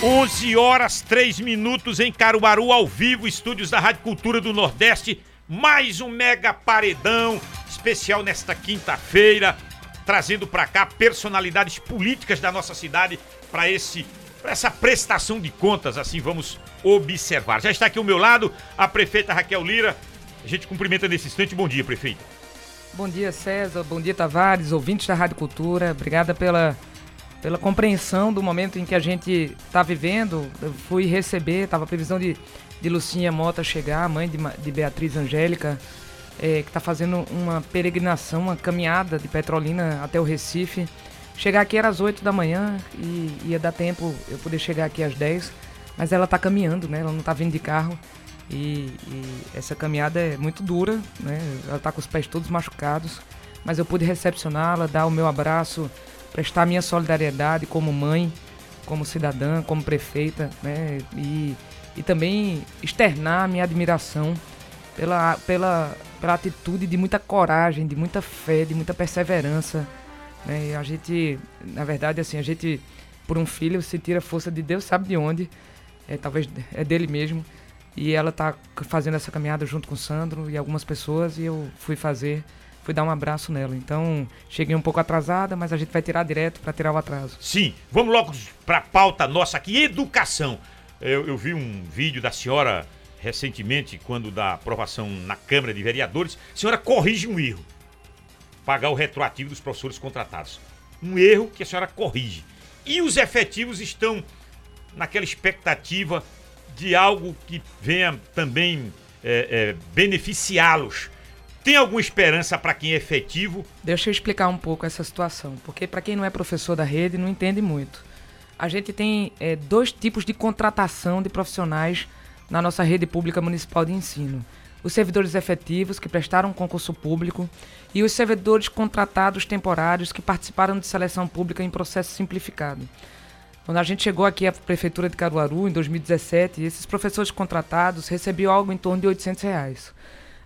11 horas 3 minutos em Caruaru, ao vivo, estúdios da Rádio Cultura do Nordeste. Mais um mega paredão especial nesta quinta-feira, trazendo para cá personalidades políticas da nossa cidade para esse pra essa prestação de contas, assim vamos observar. Já está aqui ao meu lado a prefeita Raquel Lira. A gente cumprimenta nesse instante. Bom dia, prefeita. Bom dia, César. Bom dia, Tavares, ouvintes da Rádio Cultura. Obrigada pela pela compreensão do momento em que a gente está vivendo. Eu fui receber, estava a previsão de, de Lucinha Mota chegar, mãe de, de Beatriz Angélica, é, que está fazendo uma peregrinação, uma caminhada de Petrolina até o Recife. Chegar aqui era às 8 da manhã e ia dar tempo eu poder chegar aqui às 10, mas ela está caminhando, né? Ela não está vindo de carro. E, e, essa caminhada é muito dura, né? Ela está com os pés todos machucados, mas eu pude recepcioná-la, dar o meu abraço, prestar minha solidariedade como mãe, como cidadã, como prefeita, né? E, e também externar minha admiração pela, pela, pela atitude de muita coragem, de muita fé, de muita perseverança. Né? E a gente, na verdade, assim, a gente, por um filho, se tira força de Deus, sabe de onde, é, talvez é dele mesmo. E ela está fazendo essa caminhada junto com o Sandro e algumas pessoas, e eu fui fazer fui dar um abraço nela. Então, cheguei um pouco atrasada, mas a gente vai tirar direto para tirar o atraso. Sim, vamos logo para a pauta nossa aqui, educação. Eu, eu, vi um vídeo da senhora recentemente, quando da aprovação na Câmara de Vereadores, a senhora corrige um erro. Pagar o retroativo dos professores contratados. Um erro que a senhora corrige. E os efetivos estão naquela expectativa de algo que venha também é, é, beneficiá-los tem alguma esperança para quem é efetivo? Deixa eu explicar um pouco essa situação, porque para quem não é professor da rede não entende muito. A gente tem é, dois tipos de contratação de profissionais na nossa rede pública municipal de ensino. Os servidores efetivos que prestaram concurso público e os servidores contratados temporários que participaram de seleção pública em processo simplificado. Quando a gente chegou aqui à Prefeitura de Caruaru, em 2017, esses professores contratados recebiam algo em torno de 800 reais.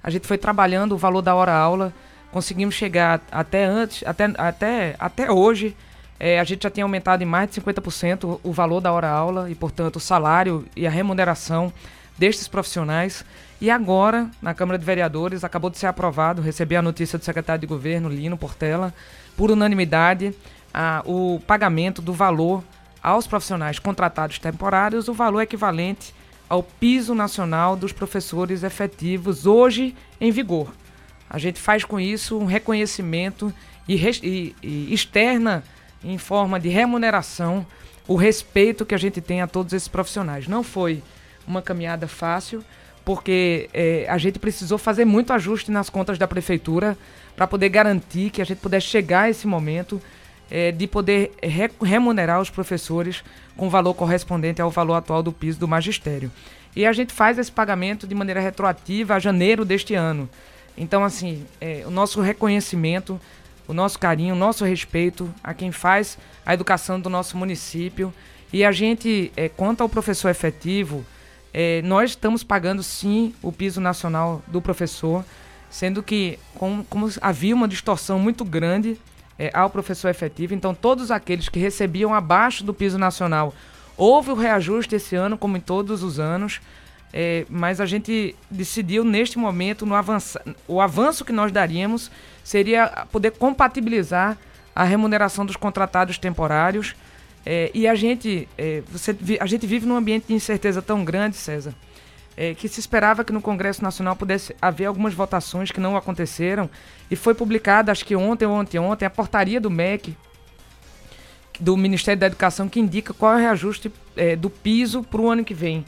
A gente foi trabalhando o valor da hora-aula, conseguimos chegar até antes, até, até, até hoje, é, a gente já tinha aumentado em mais de 50% o valor da hora-aula e, portanto, o salário e a remuneração destes profissionais. E agora, na Câmara de Vereadores, acabou de ser aprovado, recebi a notícia do secretário de Governo, Lino Portela, por unanimidade, a, o pagamento do valor aos profissionais contratados temporários, o valor equivalente ao piso nacional dos professores efetivos hoje em vigor. A gente faz com isso um reconhecimento e, e, e externa em forma de remuneração o respeito que a gente tem a todos esses profissionais. Não foi uma caminhada fácil, porque é, a gente precisou fazer muito ajuste nas contas da prefeitura para poder garantir que a gente pudesse chegar a esse momento é, de poder re remunerar os professores com valor correspondente ao valor atual do piso do magistério. E a gente faz esse pagamento de maneira retroativa a janeiro deste ano. Então, assim, é, o nosso reconhecimento, o nosso carinho, o nosso respeito a quem faz a educação do nosso município. E a gente, é, quanto ao professor efetivo, é, nós estamos pagando sim o piso nacional do professor, sendo que com, como havia uma distorção muito grande é, ao professor efetivo. Então, todos aqueles que recebiam abaixo do piso nacional, houve o reajuste esse ano, como em todos os anos. É, mas a gente decidiu neste momento, no avança, o avanço que nós daríamos seria poder compatibilizar a remuneração dos contratados temporários. É, e a gente, é, você, a gente vive num ambiente de incerteza tão grande, César, é, que se esperava que no Congresso Nacional pudesse haver algumas votações que não aconteceram. E foi publicada, acho que ontem ou ontem, a portaria do MEC, do Ministério da Educação, que indica qual é o reajuste é, do piso para o ano que vem.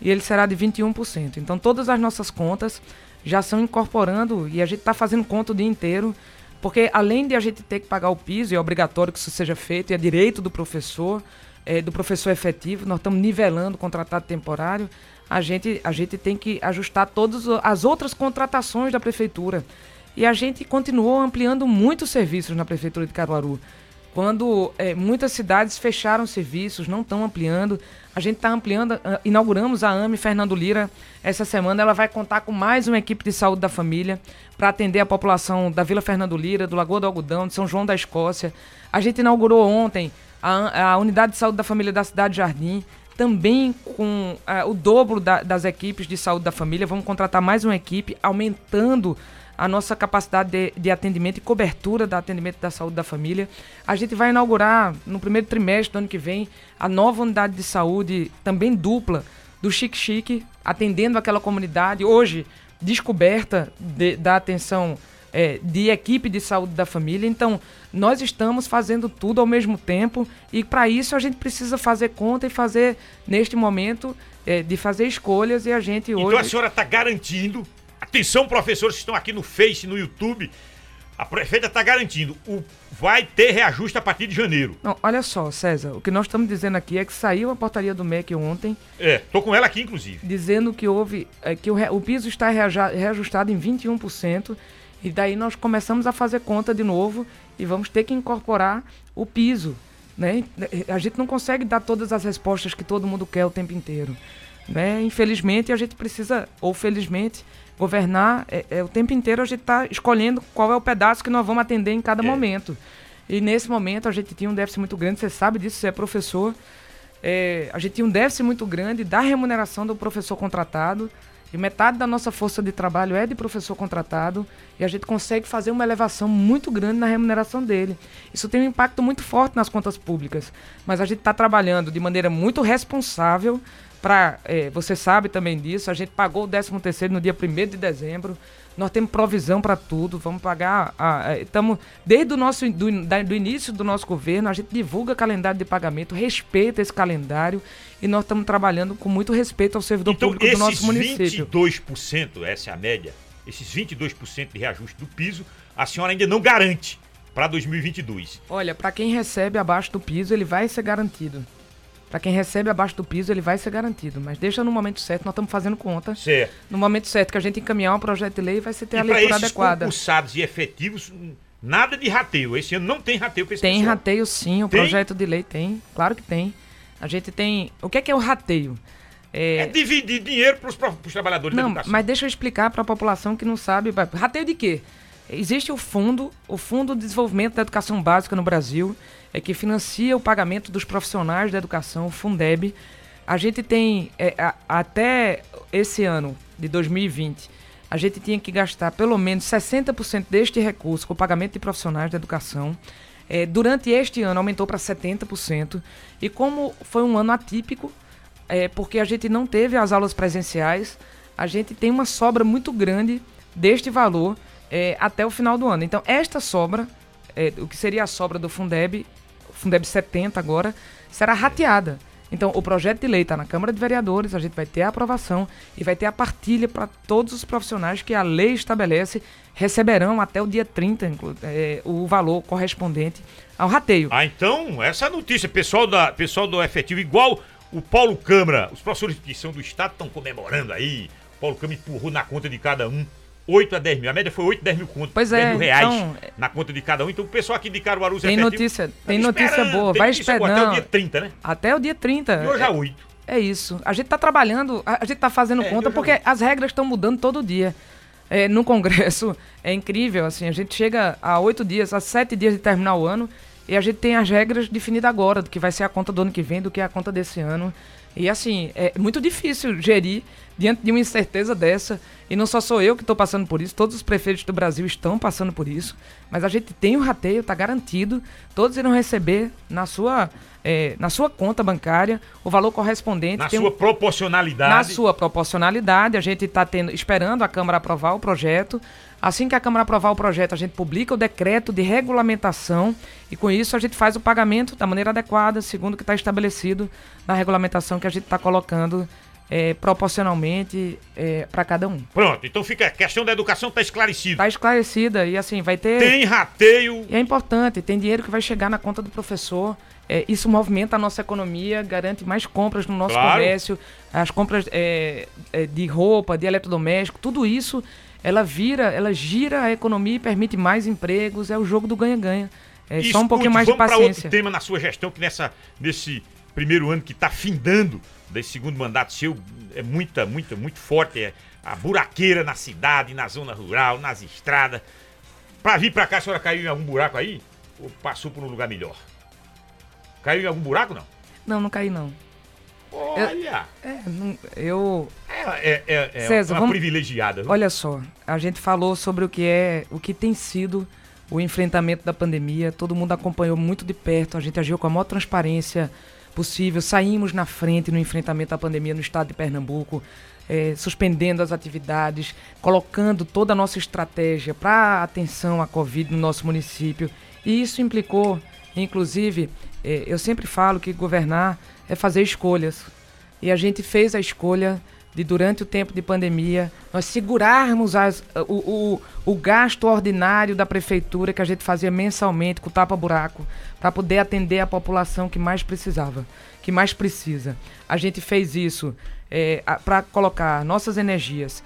E ele será de 21%. Então todas as nossas contas já estão incorporando, e a gente está fazendo conta o dia inteiro, porque além de a gente ter que pagar o piso, e é obrigatório que isso seja feito, e é direito do professor, é, do professor efetivo, nós estamos nivelando o contratado temporário, a gente, a gente tem que ajustar todas as outras contratações da prefeitura. E a gente continuou ampliando muitos serviços na prefeitura de Caruaru. Quando é, muitas cidades fecharam serviços, não estão ampliando, a gente está ampliando, uh, inauguramos a AME Fernando Lira essa semana. Ela vai contar com mais uma equipe de saúde da família para atender a população da Vila Fernando Lira, do Lagoa do Algodão, de São João da Escócia. A gente inaugurou ontem a, a unidade de saúde da família da cidade Jardim. também com uh, o dobro da, das equipes de saúde da família. Vamos contratar mais uma equipe, aumentando a nossa capacidade de, de, atendimento e cobertura do atendimento da saúde da família. A gente vai inaugurar no primeiro trimestre do ano que vem a nova unidade de saúde, também dupla, do Chique Chique, atendendo aquela comunidade hoje descoberta de, da atenção é, de equipe de saúde da família. Então, nós estamos fazendo tudo ao mesmo tempo e para isso a gente precisa fazer conta e fazer, neste momento, é, de fazer escolhas e a gente hoje... Então a senhora está garantindo, atenção professores que estão aqui no Face, no YouTube, a prefeita está garantindo, o, vai ter reajuste a partir de janeiro. Não, olha só, César, o que nós estamos dizendo aqui é que saiu a portaria do MEC ontem. É, tô com ela aqui, inclusive. Dizendo que houve. É, que o, o piso está reajustado em 21%. E daí nós começamos a fazer conta de novo e vamos ter que incorporar o piso. Né? A gente não consegue dar todas as respostas que todo mundo quer o tempo inteiro. Né? Infelizmente, a gente precisa, ou felizmente, governar é, é o tempo inteiro a gente está escolhendo qual é o pedaço que nós vamos atender em cada é. momento. E nesse momento a gente tinha um déficit muito grande, você sabe disso, você é professor. É, a gente tinha um déficit muito grande da remuneração do professor contratado. E metade da nossa força de trabalho é de professor contratado e a gente consegue fazer uma elevação muito grande na remuneração dele. Isso tem um impacto muito forte nas contas públicas, mas a gente está trabalhando de maneira muito responsável para, é, você sabe também disso, a gente pagou o 13 terceiro no dia 1 de dezembro, nós temos provisão para tudo, vamos pagar. Estamos desde o nosso do, da, do, início do nosso governo, a gente divulga calendário de pagamento, respeita esse calendário e nós estamos trabalhando com muito respeito ao servidor então, público do nosso município. 22%, essa é a média, esses 22% de reajuste do piso, a senhora ainda não garante para 2022. Olha, para quem recebe abaixo do piso, ele vai ser garantido. Para quem recebe abaixo do piso, ele vai ser garantido. Mas deixa no momento certo, nós estamos fazendo conta. Certo. No momento certo que a gente encaminhar um projeto de lei, vai ser ter e a leitura esses adequada. concursados e efetivos, nada de rateio. Esse ano não tem rateio para esse Tem pessoal. rateio sim, o tem? projeto de lei tem. Claro que tem. A gente tem. O que é que é o rateio? É, é dividir dinheiro para os trabalhadores não, da educação. Mas deixa eu explicar para a população que não sabe. Rateio de quê? Existe o fundo, o Fundo de Desenvolvimento da Educação Básica no Brasil é que financia o pagamento dos profissionais da educação, o Fundeb. A gente tem, é, a, até esse ano de 2020, a gente tinha que gastar pelo menos 60% deste recurso com o pagamento de profissionais da educação. É, durante este ano aumentou para 70%. E como foi um ano atípico, é, porque a gente não teve as aulas presenciais, a gente tem uma sobra muito grande deste valor é, até o final do ano. Então, esta sobra, é, o que seria a sobra do Fundeb, Fundeb 70 agora, será rateada. Então, o projeto de lei está na Câmara de Vereadores, a gente vai ter a aprovação e vai ter a partilha para todos os profissionais que a lei estabelece receberão até o dia 30 é, o valor correspondente ao rateio. Ah, então, essa notícia, pessoal, da, pessoal do efetivo, igual o Paulo Câmara, os professores de do Estado estão comemorando aí, Paulo Câmara empurrou na conta de cada um 8 a 10 mil. A média foi 8, 10 mil conto. Pois 10 é, mil reais então, na conta de cada um. Então o pessoal aqui de Caruaru tem notícia, tem notícia boa. Tem vai esperando. Até o dia 30, né? Até o dia 30. E hoje é 8. É isso. A gente tá trabalhando, a gente tá fazendo é, conta porque as regras estão mudando todo dia. É, no Congresso é incrível, assim, a gente chega a oito dias, a sete dias de terminar o ano e a gente tem as regras definidas agora, do que vai ser a conta do ano que vem, do que é a conta desse ano. E assim, é muito difícil gerir diante de uma incerteza dessa. E não só sou eu que estou passando por isso, todos os prefeitos do Brasil estão passando por isso. Mas a gente tem o rateio, está garantido. Todos irão receber na sua, é, na sua conta bancária o valor correspondente. Na sua um, proporcionalidade. Na sua proporcionalidade. A gente está esperando a Câmara aprovar o projeto. Assim que a Câmara aprovar o projeto, a gente publica o decreto de regulamentação e com isso a gente faz o pagamento da maneira adequada, segundo o que está estabelecido na regulamentação que a gente está colocando é, proporcionalmente é, para cada um. Pronto, então fica a questão da educação está esclarecida. Está esclarecida e assim vai ter. Tem rateio. E é importante, tem dinheiro que vai chegar na conta do professor. É, isso movimenta a nossa economia, garante mais compras no nosso claro. comércio, as compras é, é, de roupa, de eletrodoméstico, tudo isso ela vira, ela gira a economia e permite mais empregos, é o jogo do ganha-ganha. É Escute, só um pouquinho mais de paciência. Vamos para outro tema na sua gestão, que nessa, nesse primeiro ano que está findando, desse segundo mandato seu, é muita, muita, muito forte, é a buraqueira na cidade, na zona rural, nas estradas. Para vir para cá, a senhora caiu em algum buraco aí? Ou passou por um lugar melhor? Caiu em algum buraco, não? Não, não caí não. Olha! É, não- eu. É, é, é, é César, uma vamos- privilegiada. viu? Olha só, a gente falou sobre o que é, o que tem sido o enfrentamento da pandemia. Todo mundo acompanhou muito de perto. A gente agiu com a maior transparência possível. Saímos na frente no enfrentamento da pandemia no estado de Pernambuco, eh, suspendendo as atividades, colocando toda a nossa estratégia para atenção à Covid no nosso município. E isso implicou, inclusive, eh, eu sempre falo que governar é fazer escolhas. E a gente fez a escolha de, durante o tempo de pandemia, nós segurarmos as- o, o, o gasto ordinário da prefeitura que a gente fazia mensalmente com tapa-buraco, para poder atender a população que mais precisava, que mais precisa. A gente fez isso para colocar nossas energias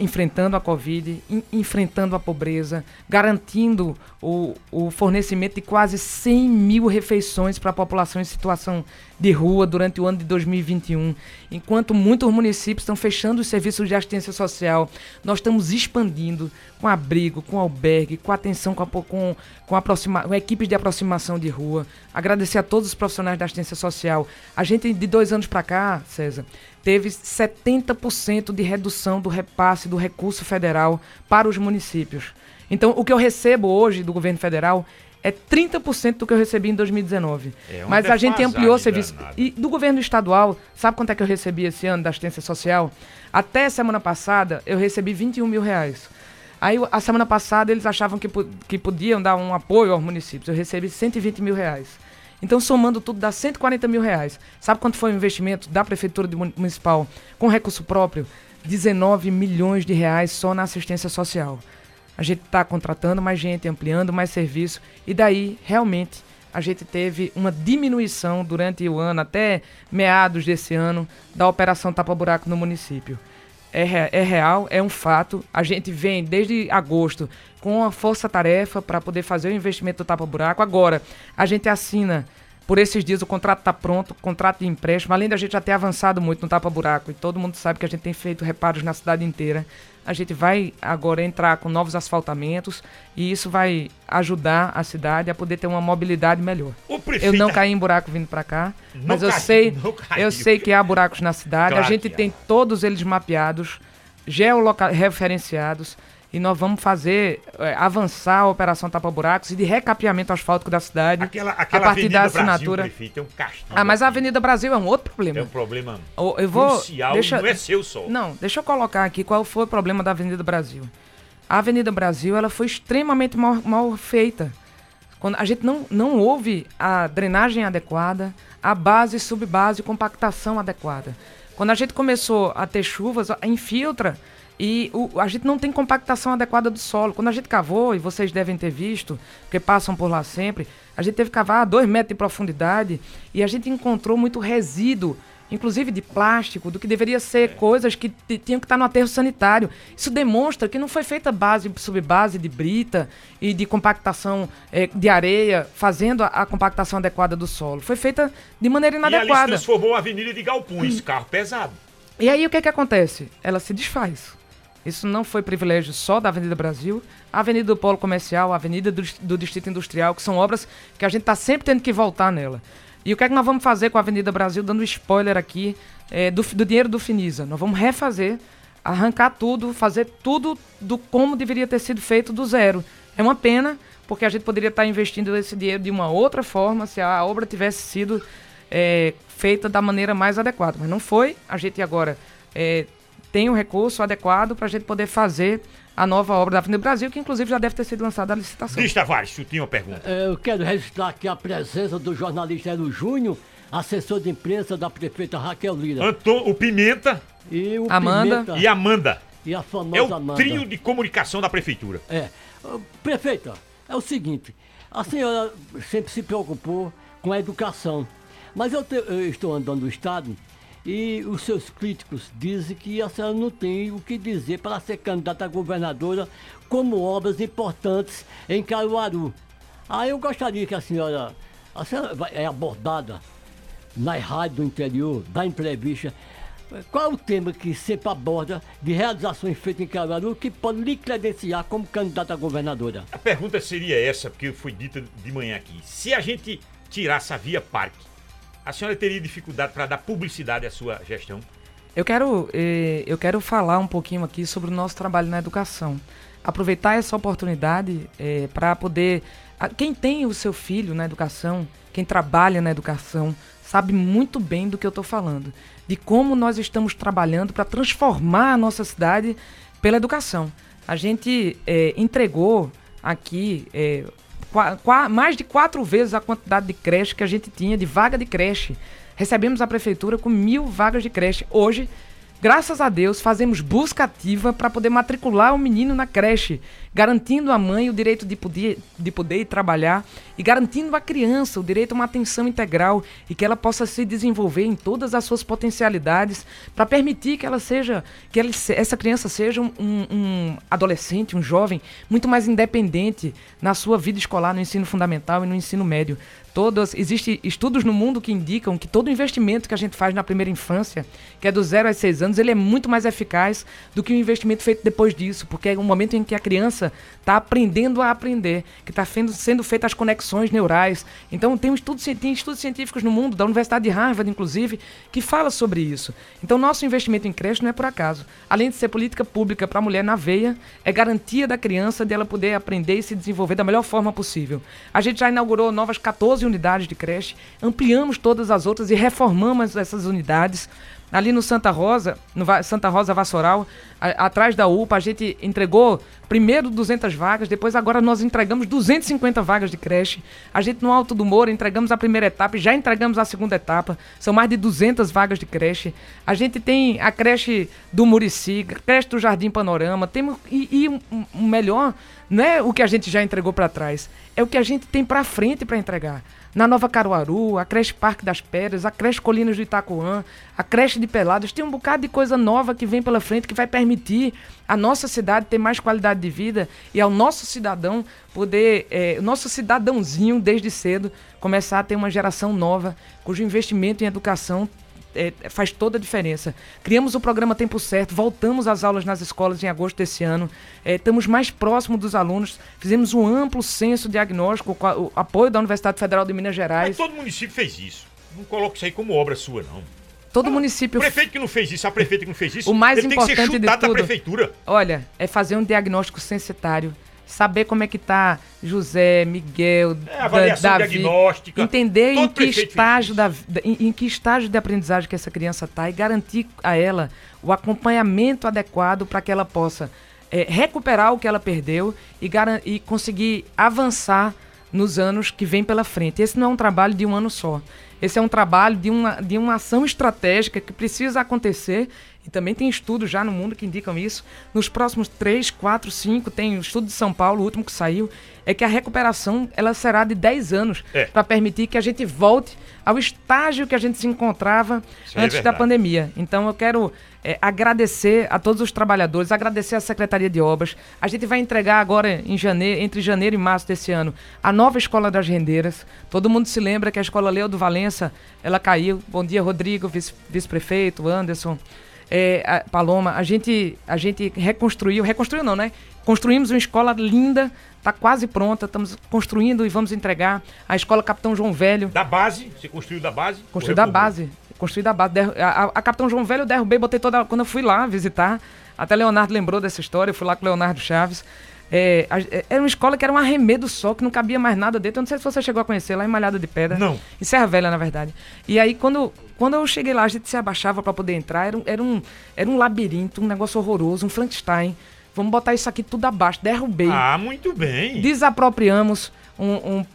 enfrentando a Covid, en- enfrentando a pobreza, garantindo o, o fornecimento de quase 100 mil refeições para a população em situação de rua durante o ano de 2021. Enquanto muitos municípios estão fechando os serviços de assistência social, nós estamos expandindo com abrigo, com albergue, com atenção com, a, com, com, aproxima, com equipes de aproximação de rua. Agradecer a todos os profissionais da assistência social. A gente, de dois anos para cá, César, teve 70% de redução do repasse do recurso federal para os municípios. Então, o que eu recebo hoje do governo federal é 30% do que eu recebi em 2019. É Mas a gente ampliou o serviço. E do governo estadual, sabe quanto é que eu recebi esse ano da assistência social? Até semana passada, eu recebi 21 mil reais. Aí, a semana passada, eles achavam que, que podiam dar um apoio aos municípios. Eu recebi 120 mil reais. Então, somando tudo, dá 140 mil reais. Sabe quanto foi o investimento da Prefeitura Municipal com recurso próprio? 19 milhões de reais só na assistência social. A gente está contratando mais gente, ampliando mais serviço, e daí, realmente, a gente teve uma diminuição durante o ano, até meados desse ano, da operação tapa-buraco no município. É, é real, é um fato. A gente vem desde agosto com a força-tarefa para poder fazer o investimento do tapa-buraco. Agora, a gente assina por esses dias o contrato está pronto, o contrato de empréstimo, além da gente já ter avançado muito no tapa-buraco, e todo mundo sabe que a gente tem feito reparos na cidade inteira. A gente vai agora entrar com novos asfaltamentos e isso vai ajudar a cidade a poder ter uma mobilidade melhor. Eu não caí em buraco vindo para cá, Não mas eu caiu, sei, eu sei que há buracos na cidade. Claro a gente tem todos eles mapeados, georreferenciados e nós vamos fazer eh, avançar a operação tapa buracos e de recapeamento asfáltico da cidade Aquela, a aquela partir da Avenida assinatura. Brasil, prefeito, é um castigo. ah, mas a Avenida Brasil é um outro É problema. um problema Eu- eu vou crucial deixa- não é seu só. Não, deixa eu colocar aqui qual foi o problema da Avenida Brasil. A Avenida Brasil ela foi extremamente mal, mal feita. Quando a gente não, não houve a drenagem adequada, a base, subbase, compactação adequada. Quando a gente começou a ter chuvas, a- infiltra e o- a gente não tem compactação adequada do solo. Quando a gente cavou, e vocês devem ter visto, porque passam por lá sempre, a gente teve que cavar a dois metros de profundidade e a gente encontrou muito resíduo inclusive de plástico, do que deveria ser coisas que tinham que estar no aterro sanitário. Isso demonstra que não foi feita base, subbase de brita e de compactação eh, de areia, fazendo a, a compactação adequada do solo. Foi feita de maneira E ali se inadequada. transformou a avenida de galpões, carro pesado. E aí o que que acontece? Ela se desfaz. Isso não foi privilégio só da Avenida Brasil, a Avenida do Polo Comercial, a Avenida do, do Distrito Industrial, que são obras que a gente está sempre tendo que voltar nela. E o que é que nós vamos fazer com a Avenida Brasil, dando spoiler aqui, é, do, do dinheiro do Finisa? Nós vamos refazer, arrancar tudo, fazer tudo do como deveria ter sido feito do zero. É uma pena, porque a gente poderia estar investindo esse dinheiro de uma outra forma se a obra tivesse sido é, feita da maneira mais adequada. Mas não foi. A gente agora é, tem o recurso adequado para a gente poder fazer a nova obra da Avenida Brasil, que inclusive já deve ter sido lançada a licitação. Diz, Tavares, tu tinha uma pergunta. É, Eu quero registrar aqui a presença do jornalista Hélio Júnior, assessor de imprensa da prefeita Raquel Lira. Anton, o Pimenta E o Amanda. Pimenta, e a Amanda. e a famosa É o Amanda. trio de comunicação da prefeitura. É. Prefeita, é o seguinte, a senhora sempre se preocupou com a educação, mas eu, te- eu estou andando no estado e os seus críticos dizem que a senhora não tem o que dizer para ser candidata a governadora como obras importantes em Caruaru. Aí eu gostaria que a senhora, a senhora é abordada na rádio do interior, da entrevista, qual é o tema que sempre aborda de realizações feitas em Caruaru que pode lhe credenciar como candidata a governadora? A pergunta seria essa, porque foi dita de manhã aqui. Se a gente tirasse a Via Parque a senhora teria dificuldade para dar publicidade à sua gestão? Eu quero, eh, eu quero falar um pouquinho aqui sobre o nosso trabalho na educação. Aproveitar essa oportunidade eh, para poder. Quem tem o seu filho na educação, quem trabalha na educação, sabe muito bem do que eu estou falando. De como nós estamos trabalhando para transformar a nossa cidade pela educação. A gente eh, entregou aqui mais de quatro vezes a quantidade de creche que a gente tinha, de vaga de creche. Recebemos a prefeitura com mil vagas de creche. Hoje, graças a Deus, fazemos busca ativa para poder matricular o menino na creche, garantindo à mãe o direito de poder, de poder trabalhar e garantindo à criança o direito a uma atenção integral e que ela possa se desenvolver em todas as suas potencialidades para permitir que ela seja, que ela essa criança seja um, um- adolescente, um jovem muito mais independente na sua vida escolar, no ensino fundamental e no ensino médio. Todas, existem estudos no mundo que indicam que todo investimento que a gente faz na primeira infância, que é do 0 aos 6 anos, ele é muito mais eficaz do que o investimento feito depois disso, porque é um momento em que a criança está aprendendo a aprender, que está sendo feitas as conexões neurais. Então tem, um tem estudos científicos no mundo, da Universidade de Harvard, inclusive, que fala sobre isso. Então nosso investimento em creche não é por acaso. Além de ser política pública para a mulher na veia, é garantia da criança de ela poder aprender e se desenvolver da melhor forma possível. A gente já inaugurou novas 14 unidades de creche, ampliamos todas as outras e reformamos essas unidades. Ali no Santa Rosa, no Santa Rosa Vassoural, atrás da UPA, a gente entregou primeiro 200 vagas, depois agora nós entregamos 250 vagas de creche. A gente no Alto do Moura entregamos a primeira etapa e já entregamos a segunda etapa. São mais de 200 vagas de creche. A gente tem a creche do Murici, creche do Jardim Panorama, temos e, e um- um melhor não é o que a gente já entregou para trás, é o que a gente tem para frente para entregar. Na Nova Caruaru, a creche Parque das Pedras, a creche Colinas do Itacoã, a creche de Pelados, tem um bocado de coisa nova que vem pela frente que vai permitir a nossa cidade ter mais qualidade de vida e ao nosso cidadão poder, eh, o nosso cidadãozinho desde cedo começar a ter uma geração nova cujo investimento em educação é, faz toda a diferença. Criamos o programa Tempo Certo, voltamos às aulas nas escolas em agosto desse ano, é, estamos mais próximos dos alunos, fizemos um amplo censo diagnóstico com a- o apoio da Universidade Federal de Minas Mas Gerais. todo município fez isso. Não coloque isso aí como obra sua, não. Todo O município. prefeito que não fez isso, a prefeita que não fez isso, O mais ele tem que ser importante de chutado da prefeitura. Olha, é fazer um diagnóstico censitário. Saber como é que tá José, Miguel, É, Davi. Entender em que estágio da, em, em que estágio de aprendizagem que essa criança está e garantir a ela o acompanhamento adequado para que ela possa eh, recuperar o que ela perdeu e, e conseguir avançar nos anos que vem pela frente. Esse não é um trabalho de um ano só. Esse é um trabalho de uma, de uma ação estratégica que precisa acontecer e também tem estudos já no mundo que indicam isso. Nos próximos 3, 4, 5, tem o estudo de São Paulo, o último que saiu, é que a recuperação ela será de 10 anos É. para permitir que a gente volte ao estágio que a gente se encontrava Isso é antes da verdade. pandemia. Então eu quero é, agradecer a todos os trabalhadores, agradecer à Secretaria de Obras. A gente vai entregar agora em janeiro, entre janeiro e março desse ano, a nova Escola das Rendeiras. Todo mundo se lembra que a Escola Leo do Valença, ela caiu. Bom dia, Rodrigo, vice- vice-prefeito, Anderson. É, a Paloma, a gente, a gente reconstruiu, reconstruiu não, né? Construímos uma escola linda, está quase pronta, estamos construindo e vamos entregar a escola Capitão João Velho. Da base, você construiu da base? Construí ou da base. Construí da base. A, a- a Capitão João Velho eu derrubei, botei toda. Quando eu fui lá visitar, até Leonardo lembrou dessa história, eu fui lá com o Leonardo Chaves. É, a- é, era uma escola que era um arremedo só, que não cabia mais nada dentro. Eu não sei se você chegou a conhecer, lá em Malhada de Pedra. Não. Em Serra Velha, na verdade. E aí, quando, quando eu cheguei lá, a gente se abaixava para poder entrar. Era um, era, um, era um labirinto, um negócio horroroso, um Frankenstein. Vamos botar isso aqui tudo abaixo. Derrubei Ah, muito bem. desapropriamos um, um-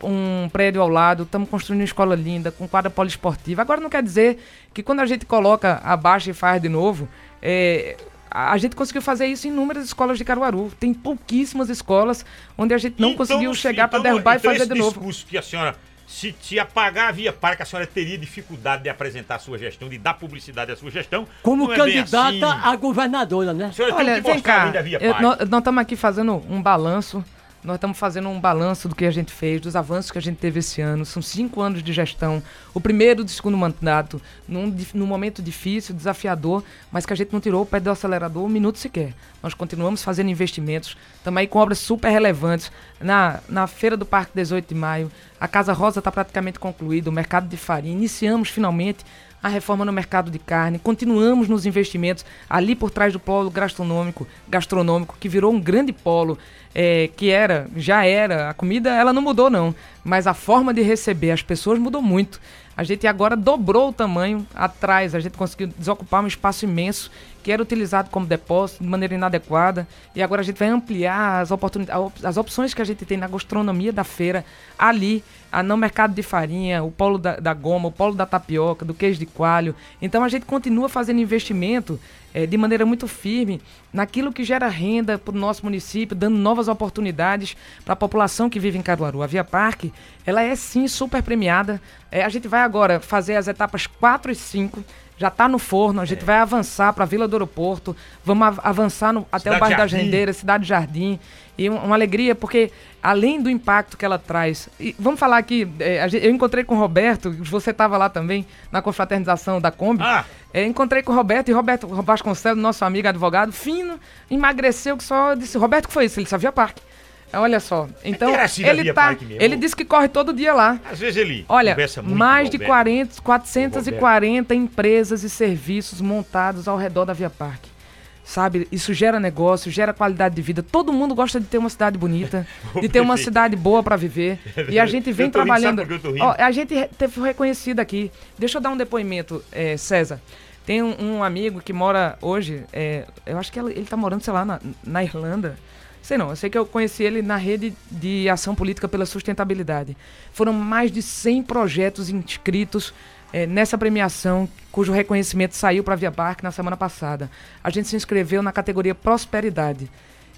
um prédio ao lado, estamos construindo uma escola linda, com quadra poliesportiva. Agora não quer dizer que quando a gente coloca abaixo e faz de novo, é, a gente conseguiu fazer isso em inúmeras escolas de Caruaru. Tem pouquíssimas escolas onde a gente não Então, conseguiu se- chegar para então, derrubar então e fazer esse de novo. discurso que a senhora, se, se apagar a via para que a senhora teria dificuldade de apresentar a sua gestão, de dar publicidade à sua gestão. Como não é candidata assim. a governadora, né? A senhora Olha, tem que mostrar cá, eu- nós estamos aqui fazendo um balanço Nós estamos fazendo um balanço do que a gente fez, dos avanços que a gente teve esse ano. São cinco anos de gestão. O primeiro do segundo mandato, num, num momento difícil, desafiador, mas que a gente não tirou o pé do acelerador um minuto sequer. Nós continuamos fazendo investimentos, também com obras super relevantes. Na, na Feira do Parque 18 de Maio, a Casa Rosa está praticamente concluída, o mercado de farinha. Iniciamos finalmente a reforma no mercado de carne, continuamos nos investimentos ali por trás do polo gastronômico, gastronômico que virou um grande polo, é, que era, já era, a comida ela não mudou não, mas a forma de receber as pessoas mudou muito. A gente agora dobrou o tamanho atrás, a gente conseguiu desocupar um espaço imenso que era utilizado como depósito de maneira inadequada. E agora a gente vai ampliar as, oportunidades, as opções que a gente tem na gastronomia da feira ali, no mercado de farinha, o polo da, da, goma, o polo da tapioca, do queijo de coalho. Então a gente continua fazendo investimento é, de maneira muito firme naquilo que gera renda para o nosso município, dando novas oportunidades para a população que vive em Caruaru. A Via Parque, ela é sim super premiada. É, a gente vai agora fazer as etapas 4 e 5 já está no forno, a gente é. vai avançar para a Vila do Aeroporto, vamos avançar no, até Cidade o bairro Jardim. da Gendeira, Cidade Jardim. E uma, uma, alegria, porque além do impacto que ela traz. vamos falar aqui, é, eu encontrei com o Roberto, você estava lá também, na confraternização da Kombi. Ah. É, encontrei com o Roberto e Roberto Vasconcelos, nosso amigo advogado, fino, emagreceu, que só disse, Roberto, que foi isso? Ele sabia parque. Olha só. Então, é ele tá. Ele disse que corre todo dia lá. Às vezes ele. Olha, mais de 40, 440 empresas e serviços montados ao redor da Via Parque. Sabe, isso gera negócio, gera qualidade de vida. Todo mundo gosta de ter uma cidade bonita, de ter uma cidade boa para viver. e a gente vem trabalhando. Ó, a gente teve reconhecido aqui. Deixa eu dar um depoimento, é, César. Tem um, um, amigo que mora hoje, é, eu acho que ele, ele tá morando, sei lá, na, na Irlanda. Sei não, eu sei que eu conheci ele na rede de ação política pela sustentabilidade. Foram mais de 100 projetos inscritos é, nessa premiação, cujo reconhecimento saiu para a Via Parque na semana passada. A gente se inscreveu na categoria Prosperidade.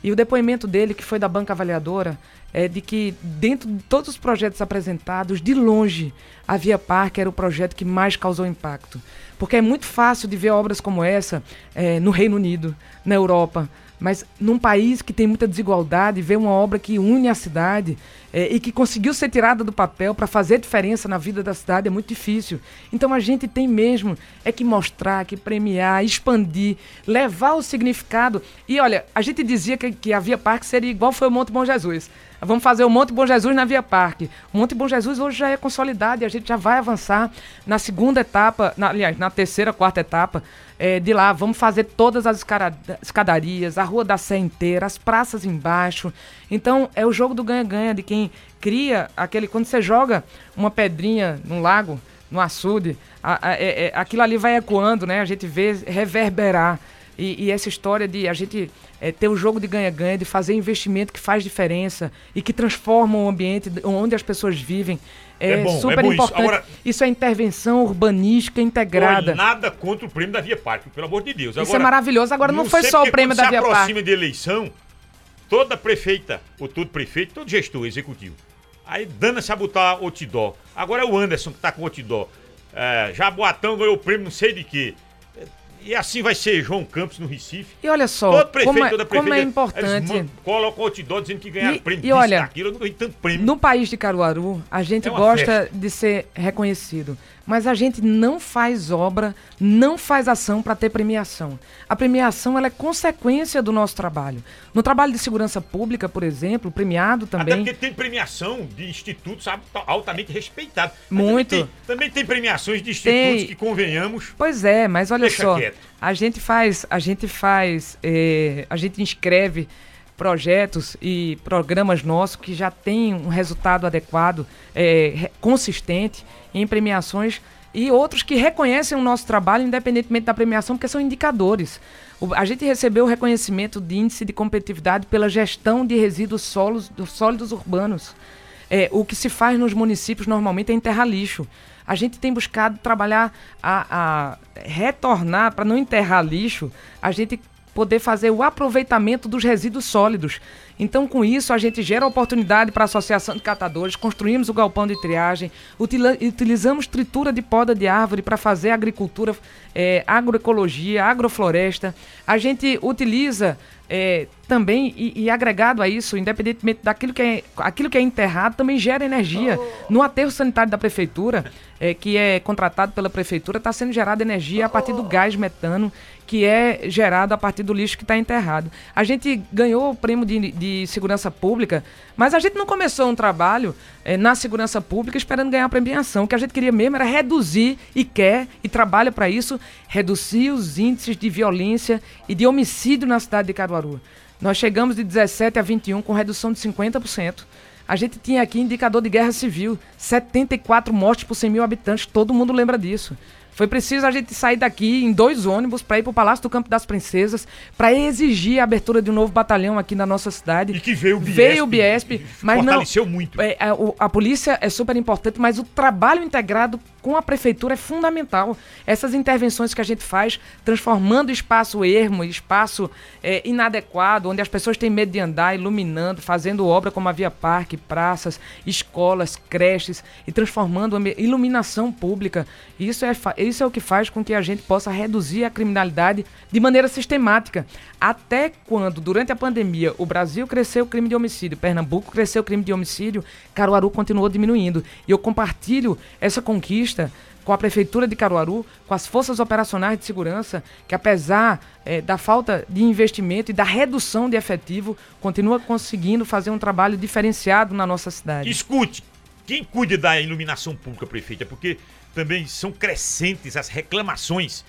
E o depoimento dele, que foi da banca avaliadora, é de que dentro de todos os projetos apresentados, de longe, a Via Parque era o projeto que mais causou impacto. Porque é muito fácil de ver obras como essa é, no Reino Unido, na Europa, mas num país que tem muita desigualdade, ver uma obra que une a cidade é, e que conseguiu ser tirada do papel para fazer diferença na vida da cidade é muito difícil. Então a gente tem mesmo é que mostrar, que premiar, expandir, levar o significado. E olha, a gente dizia que, que a Via Parque seria igual foi o Monte Bom Jesus. Vamos fazer o Monte Bom Jesus na Via Parque. O Monte Bom Jesus hoje já é consolidado e a gente já vai avançar na segunda etapa, na, aliás, na terceira, quarta etapa é, de lá. Vamos fazer todas as escadarias, a Rua da Sé inteira, as praças embaixo. Então é o jogo do ganha-ganha de quem cria aquele. Quando você joga uma pedrinha num lago, no açude, a, a, é, é, aquilo ali vai ecoando, né? A gente vê reverberar. E, e essa história de a gente é, ter o jogo de ganha-ganha, de fazer investimento que faz diferença e que transforma o ambiente onde as pessoas vivem. É, é bom, é super é importante. Isso. Agora, isso. é intervenção urbanística integrada. nada contra o prêmio da Via Parque, pelo amor de Deus. Agora, isso é maravilhoso. Agora não, foi só o prêmio da Via Parque. se aproxima de eleição, toda prefeita, ou todo prefeito, todo gestor executivo, aí dana-se a botar outdoor. Agora é o Anderson que tá com outdoor. É, Jaboatão ganhou o prêmio não sei de quê. E assim vai ser João Campos no Recife. E olha só, Todo prefeito, como, é, toda como é importante. Coloca o outdoor dizendo que ganharam e, prêmio. E olha, daquilo, eu não ganhei tanto prêmio. No país de Caruaru, a gente é gosta festa. de ser reconhecido mas a gente não faz obra, não faz ação para ter premiação. A premiação ela é consequência do nosso trabalho. No trabalho de segurança pública, por exemplo, premiado também. Até porque tem premiação de institutos altamente respeitados. Muito. Também tem, também tem, premiações de institutos tem... que convenhamos. Pois é, mas olha só, quieto. a gente faz, a gente faz, é, a gente inscreve projetos e programas nossos que já têm um resultado adequado, é, consistente em premiações e outros que reconhecem o nosso trabalho independentemente da premiação, porque são indicadores. O, a gente recebeu o reconhecimento de índice de competitividade pela gestão de resíduos solos, sólidos urbanos. É, o que se faz nos municípios normalmente é enterrar lixo. A gente tem buscado trabalhar a, a retornar, para não enterrar lixo, a gente poder fazer o aproveitamento dos resíduos sólidos. Então, com isso, a gente gera oportunidade para a Associação de Catadores, construímos o galpão de triagem, utilizamos tritura de poda de árvore para fazer agricultura, é, agroecologia, agrofloresta. A gente utiliza é, também, e, e, agregado a isso, independentemente daquilo que é, aquilo que é enterrado, também gera energia. No aterro sanitário da prefeitura, é, que é contratado pela prefeitura, está sendo gerada energia a partir do gás metano, que é gerado a partir do lixo que está enterrado. A gente ganhou o prêmio de, de, segurança pública, mas a gente não começou um trabalho é, na segurança pública esperando ganhar a premiação. O que a gente queria mesmo era reduzir, e quer, e trabalha para isso, reduzir os índices de violência e de homicídio na cidade de Caruaru. Nós chegamos de 17 a 21 com redução de 50%. A gente tinha aqui indicador de guerra civil, 74 mortes por 100 mil habitantes, todo mundo lembra disso. Foi preciso a gente sair daqui em dois ônibus para ir para o Palácio do Campo das Princesas para exigir a abertura de um novo batalhão aqui na nossa cidade. E que veio o Biesp. Veio o Biesp, mas não. muito. É, a, a, polícia é super importante, mas o trabalho integrado com a prefeitura é fundamental. Essas intervenções que a gente faz, transformando espaço ermo, espaço é, inadequado, onde as pessoas têm medo de andar, iluminando, fazendo obra como a Via Parque, praças, escolas, creches e transformando iluminação pública. Isso é, isso é o que faz com que a gente possa reduzir a criminalidade de maneira sistemática. Até quando, durante a pandemia, o Brasil cresceu o crime de homicídio, Pernambuco cresceu o crime de homicídio, Caruaru continuou diminuindo. E eu compartilho essa conquista com a Prefeitura de Caruaru, com as forças operacionais de segurança, que apesar é, da falta de investimento e da redução de efetivo, continua conseguindo fazer um trabalho diferenciado na nossa cidade. Escute, quem cuida da iluminação pública, prefeita, porque também são crescentes as reclamações.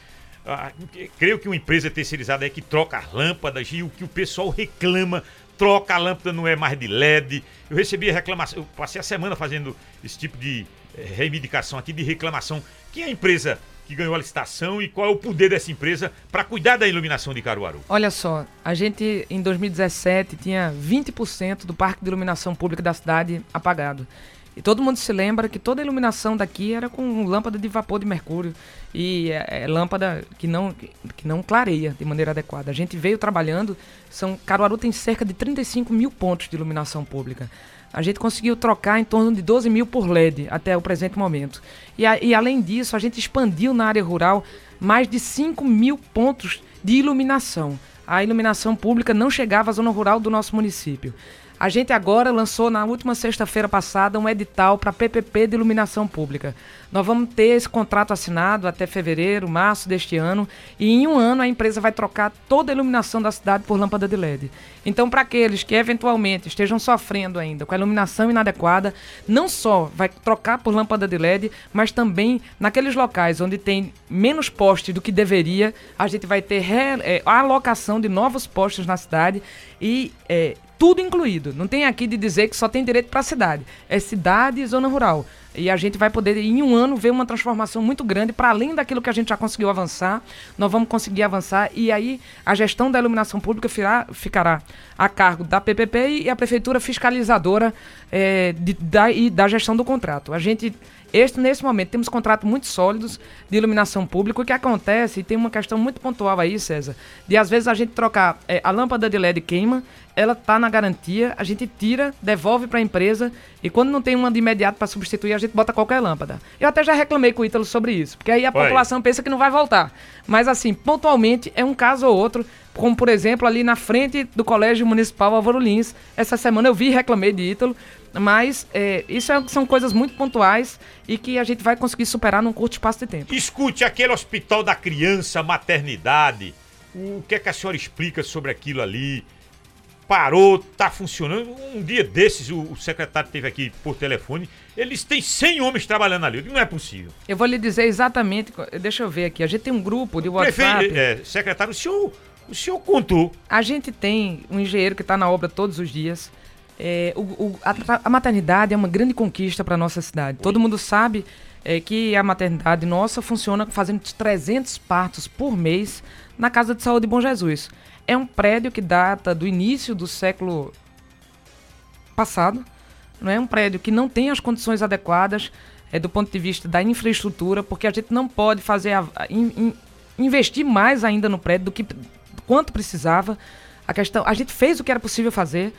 Ah, creio que uma empresa terceirizada é que troca as lâmpadas e o que o pessoal reclama, troca a lâmpada não é mais de LED. Eu recebi reclamação, eu passei a semana fazendo esse tipo de reivindicação aqui, de reclamação. Quem é a empresa que ganhou a licitação e qual é o poder dessa empresa para cuidar da iluminação de Caruaru? Olha só, a gente em 2017 tinha 20% do parque de iluminação pública da cidade apagado. E todo mundo se lembra que toda a iluminação daqui era com lâmpada de vapor de mercúrio e é, é lâmpada que não, que não clareia de maneira adequada. A gente veio trabalhando, são, Caruaru tem cerca de 35 mil pontos de iluminação pública. A gente conseguiu trocar em torno de 12 mil por LED até o presente momento. E, a, e além disso, a gente expandiu na área rural mais de 5 mil pontos de iluminação. A iluminação pública não chegava à zona rural do nosso município. A gente agora lançou na última sexta-feira passada um edital para PPP de iluminação pública. Nós vamos ter esse contrato assinado até fevereiro, março deste ano, e em um ano a empresa vai trocar toda a iluminação da cidade por lâmpada de LED. Então, para aqueles que eventualmente estejam sofrendo ainda com a iluminação inadequada, não só vai trocar por lâmpada de LED, mas também naqueles locais onde tem menos postes do que deveria, a gente vai ter re, é, alocação de novos postes na cidade e é, tudo incluído. Não tem aqui de dizer que só tem direito para cidade. É cidade e zona rural. E a gente vai poder, em um ano, ver uma transformação muito grande, para além daquilo que a gente já conseguiu avançar, nós vamos conseguir avançar. E aí a gestão da iluminação pública ficará, ficará a cargo da PPP e a prefeitura fiscalizadora é, de, da, e da gestão do contrato. A gente este, nesse momento, temos contratos muito sólidos de iluminação pública. O que acontece, e tem uma questão muito pontual aí, César, de às vezes a gente trocar é, a lâmpada de LED queima, ela tá na garantia, a gente tira, devolve para a empresa e quando não tem uma de imediato para substituir, a gente bota qualquer lâmpada. Eu até já reclamei com o Ítalo sobre isso, porque aí a Oi. população pensa que não vai voltar. Mas assim, pontualmente é um caso ou outro, como por exemplo ali na frente do Colégio Municipal Álvaro Lins. Essa semana eu vi e reclamei de Ítalo, mas é, isso é, são coisas muito pontuais e que a gente vai conseguir superar num curto espaço de tempo. Escute, aquele hospital da criança, maternidade, o que é que a senhora explica sobre aquilo ali? Parou, tá funcionando. Um dia desses, o, o secretário teve aqui por telefone. Eles têm 100 homens trabalhando ali. Não é possível. Eu vou lhe dizer exatamente. Deixa eu ver aqui. A gente tem um grupo de WhatsApp. Prefeito, é, secretário, o senhor, o senhor contou. A gente tem um engenheiro que está na obra todos os dias. É, o, o, a, a, maternidade é uma grande conquista para nossa cidade. Oi. Todo mundo sabe é, que a maternidade nossa funciona fazendo 300 partos por mês na Casa de Saúde Bom Jesus. É um prédio que data do início do século passado. Não é um prédio que não tem as condições adequadas é, do ponto de vista da infraestrutura, porque a gente não pode fazer a, in, in, investir mais ainda no prédio do que quanto precisava. A questão, a gente fez o que era possível fazer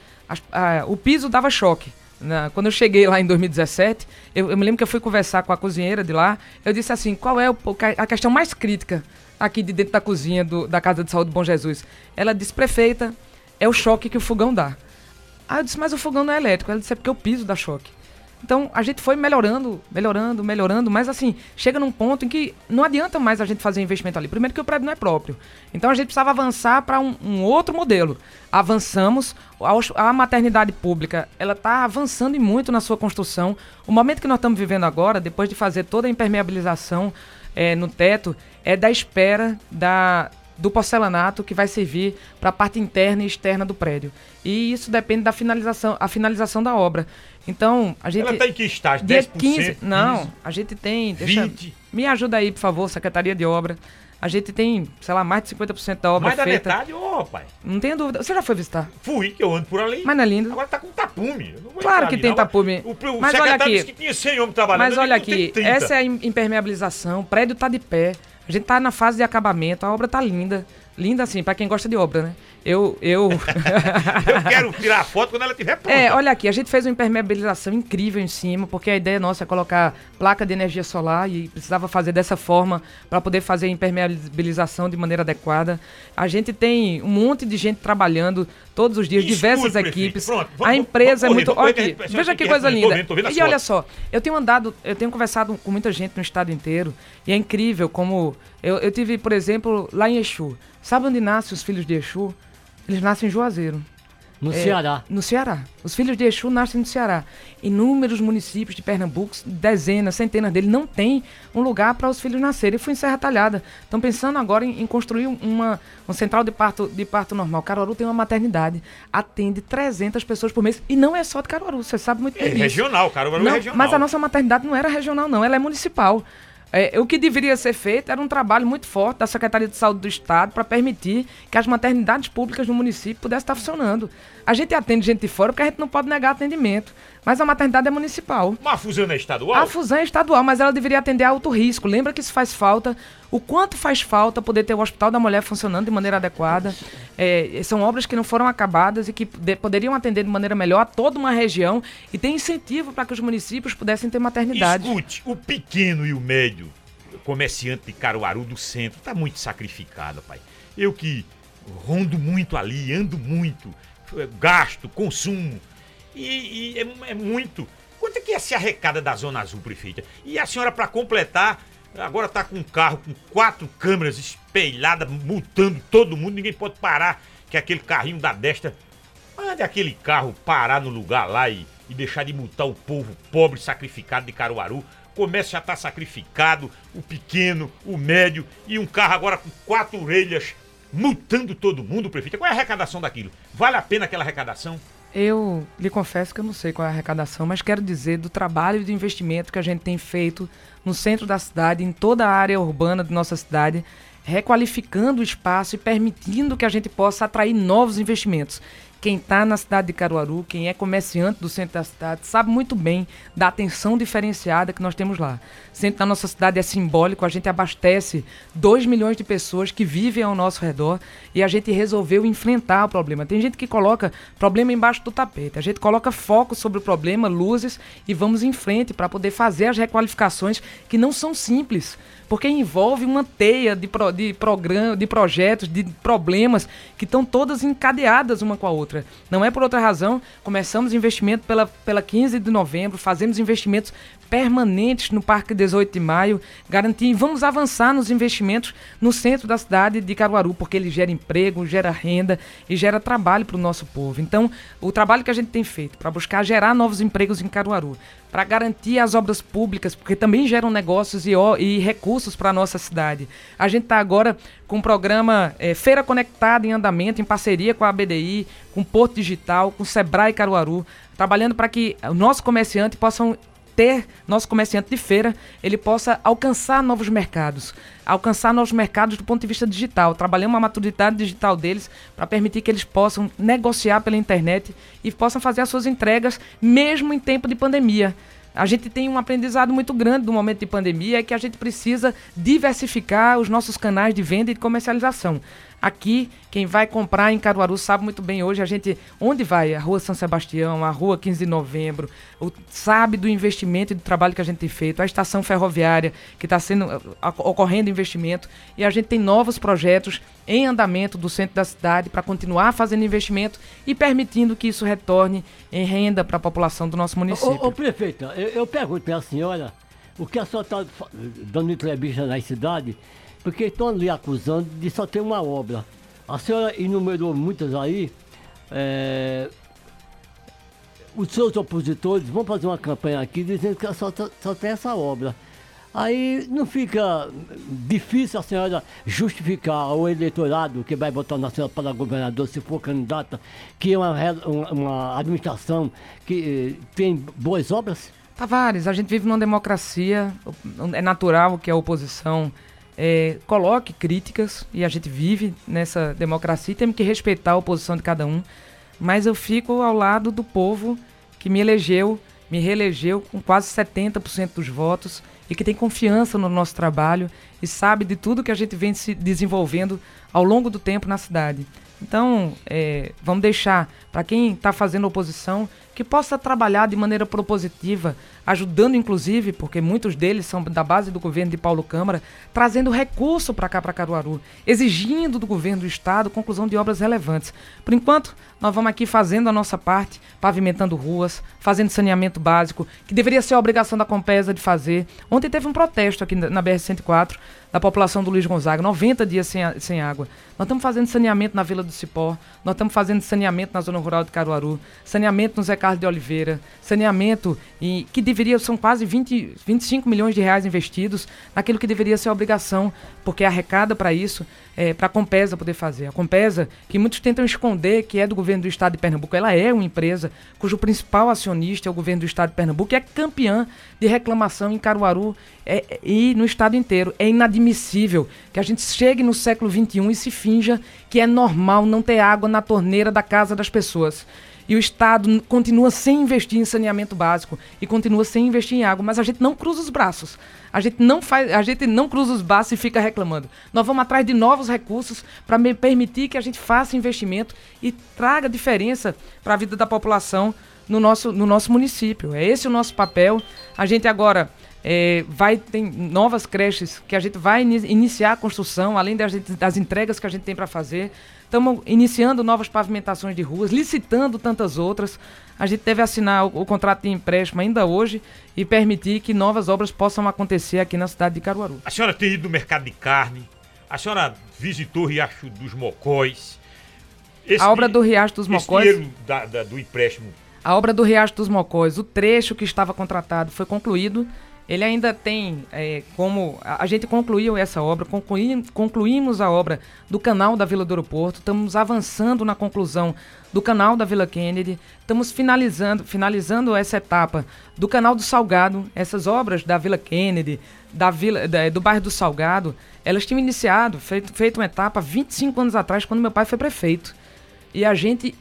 a, o piso dava choque. Na, quando eu cheguei lá em 2017, eu, eu, me lembro que eu fui conversar com a cozinheira de lá. Eu disse assim: qual é o, a questão mais crítica aqui de dentro da cozinha do, da Casa de Saúde Bom Jesus? Ela disse: prefeita, é o choque que o fogão dá. Aí eu disse, mas o fogão não é elétrico. Ela disse, é porque o piso dá choque. Então a gente foi melhorando, melhorando, melhorando, mas assim, chega num ponto em que não adianta mais a gente fazer investimento ali. Primeiro que o prédio não é próprio. Então a gente precisava avançar para um, um, outro modelo. Avançamos, a, a maternidade pública, ela está avançando muito na sua construção. O momento que nós estamos vivendo agora, depois de fazer toda a impermeabilização é, no teto, é da espera da, do porcelanato que vai servir para a parte interna e externa do prédio. E isso depende da finalização, a finalização da obra. Então, a gente. Ela está em que estágio? Dia 10%? 15, não, 15, a gente tem. Deixa, 20. Me ajuda aí, por favor, Secretaria de Obra. A gente tem, sei lá, mais de 50% da obra mais feita. Mais da metade, ô, oh, pai. Não tenho dúvida. Você já foi visitar? Fui, que eu ando por ali. Mas não é lindo. Agora tá com tapume. Claro que tem não. tapume. O, o mas olha aqui. disse que tinha 100 homens trabalhando. Mas olha aqui, essa é a impermeabilização, o prédio tá de pé. A gente tá na fase de acabamento, a obra tá linda. Linda assim, para quem gosta de obra, né? Eu. Eu, eu quero tirar a foto quando ela estiver pronta. É, olha aqui, a gente fez uma impermeabilização incrível em cima, porque a ideia nossa é colocar placa de energia solar e precisava fazer dessa forma para poder fazer a impermeabilização de maneira adequada. A gente tem um monte de gente trabalhando todos os dias, Escute, diversas equipes. Pronto, vamos, a empresa vamos, é muito. Olha aqui, veja que coisa linda. Tô vendo, tô vendo e olha só, eu tenho andado, eu tenho conversado com muita gente no estado inteiro e é incrível como. Eu, eu tive, por exemplo, lá em Exu. Sabe onde nascem os filhos de Exu? Eles nascem em Juazeiro. No é, Ceará. No Ceará. Os filhos de Exu nascem no Ceará. Inúmeros municípios de Pernambuco, dezenas, centenas deles, não tem um lugar para os filhos nascerem. Eu fui em Serra Talhada. Estão pensando agora em, em, construir uma, um central de parto, de parto normal. Caruaru tem uma maternidade. Atende 300 pessoas por mês. E não é só de Caruaru, você sabe muito bem é disso. regional, Caruaru é não, é regional. Mas a nossa maternidade não era regional, não. Ela é municipal. É, o que deveria ser feito era um trabalho muito forte da Secretaria de Saúde do Estado para permitir que as maternidades públicas no município pudessem estar funcionando. A gente atende gente de fora porque a gente não pode negar atendimento. Mas a maternidade é municipal. Mas a Fusão é estadual? A Fusão é estadual, mas ela deveria atender a alto risco. Lembra que isso faz falta. O quanto faz falta poder ter o Hospital da Mulher funcionando de maneira adequada. É, são obras que não foram acabadas e que de, poderiam atender de maneira melhor a toda uma região e tem incentivo para que os municípios pudessem ter maternidade. Escute, o pequeno e o médio comerciante de Caruaru do centro está muito sacrificado, pai. Eu que rondo muito ali, ando muito, gasto, consumo e, e é, é, muito. Quanto é que é se arrecada da Zona Azul, prefeita? E a senhora, para completar, agora tá com um carro com quatro câmeras espelhadas, multando todo mundo, ninguém pode parar, que é aquele carrinho da destra. Mande aquele carro parar no lugar lá e, e deixar de multar o povo pobre sacrificado de Caruaru. Comece já está sacrificado, o pequeno, o médio e um carro agora com quatro orelhas multando todo mundo, prefeito. Qual é a arrecadação daquilo? Vale a pena aquela arrecadação? Eu lhe confesso que eu não sei qual é a arrecadação, mas quero dizer do trabalho e do investimento que a gente tem feito no centro da cidade, em toda a área urbana de nossa cidade, requalificando o espaço e permitindo que a gente possa atrair novos investimentos. Quem está na cidade de Caruaru, quem é comerciante do centro da cidade, sabe muito bem da atenção diferenciada que nós temos lá. O centro da nossa cidade é simbólico, a gente abastece 2 milhões de pessoas que vivem ao nosso redor e a gente resolveu enfrentar o problema. Tem gente que coloca problema embaixo do tapete, a gente coloca foco sobre o problema, luzes e vamos em frente para poder fazer as requalificações que não são simples porque envolve uma teia de, pro, de, programa, de projetos, de problemas que estão todas encadeadas uma com a outra. Não é por outra razão. Começamos investimento pela, pela 15 de novembro, fazemos investimentos permanentes no Parque 18 de Maio, garantir, vamos avançar nos investimentos no centro da cidade de Caruaru, porque ele gera emprego, gera renda e gera trabalho para o nosso povo. Então, o trabalho que a gente tem feito para buscar gerar novos empregos em Caruaru, para garantir as obras públicas, porque também geram negócios e, e recursos para a nossa cidade. A gente está agora com o programa é, Feira Conectada em andamento, em parceria com a ABDI, com o Porto Digital, com o Sebrae Caruaru, trabalhando para que o nosso comerciante possam ter nosso comerciante de feira, ele possa alcançar novos mercados, alcançar novos mercados do ponto de vista digital. Trabalhamos a maturidade digital deles para permitir que eles possam negociar pela internet e possam fazer as suas entregas mesmo em tempo de pandemia. a gente tem um aprendizado muito grande no momento de pandemia, é que a gente precisa diversificar os nossos canais de venda e de comercialização. Aqui, quem vai comprar em Caruaru sabe muito bem hoje a gente onde vai, a Rua São Sebastião, a Rua 15 de Novembro, o, sabe do investimento e do trabalho que a gente tem feito, a estação ferroviária que está sendo ocorrendo investimento e a gente tem novos projetos em andamento do centro da cidade para continuar fazendo investimento e permitindo que isso retorne em renda para a população do nosso município. Ô, ô prefeito, eu, eu pergunto para a senhora o que a senhora está dando entrevista na cidade porque estão lhe acusando de só ter uma obra. A senhora enumerou muitas aí. É, os seus opositores vão fazer uma campanha aqui dizendo que só, só tem essa obra. Aí não fica difícil a senhora justificar ao eleitorado que vai votar na senhora para governador, se for candidata, que é uma, uma administração que eh, tem boas obras? Tavares, a gente vive numa democracia, é natural que a oposição é, coloque críticas e a gente vive nessa democracia e temos que respeitar a oposição de cada um. Mas eu fico ao lado do povo que me elegeu, me reelegeu com quase 70% dos votos e que tem confiança no nosso trabalho e sabe de tudo que a gente vem se desenvolvendo ao longo do tempo na cidade. Então, é, vamos deixar para quem está fazendo oposição que possa trabalhar de maneira propositiva, ajudando inclusive, porque muitos deles são da base do governo de Paulo Câmara, trazendo recurso para cá, para Caruaru, exigindo do governo do estado conclusão de obras relevantes. Por enquanto, nós vamos aqui fazendo a nossa parte, pavimentando ruas, fazendo saneamento básico, que deveria ser a obrigação da Compesa de fazer. Ontem teve um protesto aqui na BR-104 da população do Luiz Gonzaga, 90 dias sem, sem água. Nós estamos fazendo saneamento na Vila do Cipó, nós estamos fazendo saneamento na zona rural de Caruaru, saneamento no Zé Carlos de Oliveira, saneamento e que deveria, são quase 20, 25 milhões de reais investidos naquilo que deveria ser a obrigação, porque arrecada para isso, é, para a Compesa poder fazer. A Compesa, que muitos tentam esconder que é do governo do estado de Pernambuco, ela é uma empresa cujo principal acionista é o governo do estado de Pernambuco, e é campeã de reclamação em Caruaru é, e no estado inteiro. É inadmissível que a gente chegue no século XXI e se finja que é normal não ter água na torneira da casa das pessoas e o Estado continua sem investir em saneamento básico e continua sem investir em água, mas a gente não cruza os braços. A gente não faz, a gente não cruza os braços e fica reclamando. Nós vamos atrás de novos recursos para permitir que a gente faça investimento e traga diferença para a vida da população no nosso, no nosso município. É esse o nosso papel. A gente agora é, vai tem novas creches que a gente vai iniciar a construção, além das, das entregas que a gente tem para fazer. Estamos iniciando novas pavimentações de ruas, licitando tantas outras. A gente deve assinar o, o, contrato de empréstimo ainda hoje e permitir que novas obras possam acontecer aqui na cidade de Caruaru. A senhora tem ido no mercado de carne, a senhora visitou o Riacho dos Mocóis. Esse, a obra do Riacho dos Mocóis. Esse dinheiro da, da, do empréstimo. A obra do Riacho dos Mocóis, o trecho que estava contratado foi concluído ele ainda tem é, como. A, gente concluiu essa obra, concluí, concluímos a obra do canal da Vila do Aeroporto, estamos avançando na conclusão do canal da Vila Kennedy, estamos finalizando, finalizando essa etapa do canal do Salgado, essas obras da Vila Kennedy, da Vila, da, do bairro do Salgado, elas tinham iniciado, feito, feito uma etapa 25 anos atrás, quando meu pai foi prefeito. E a gente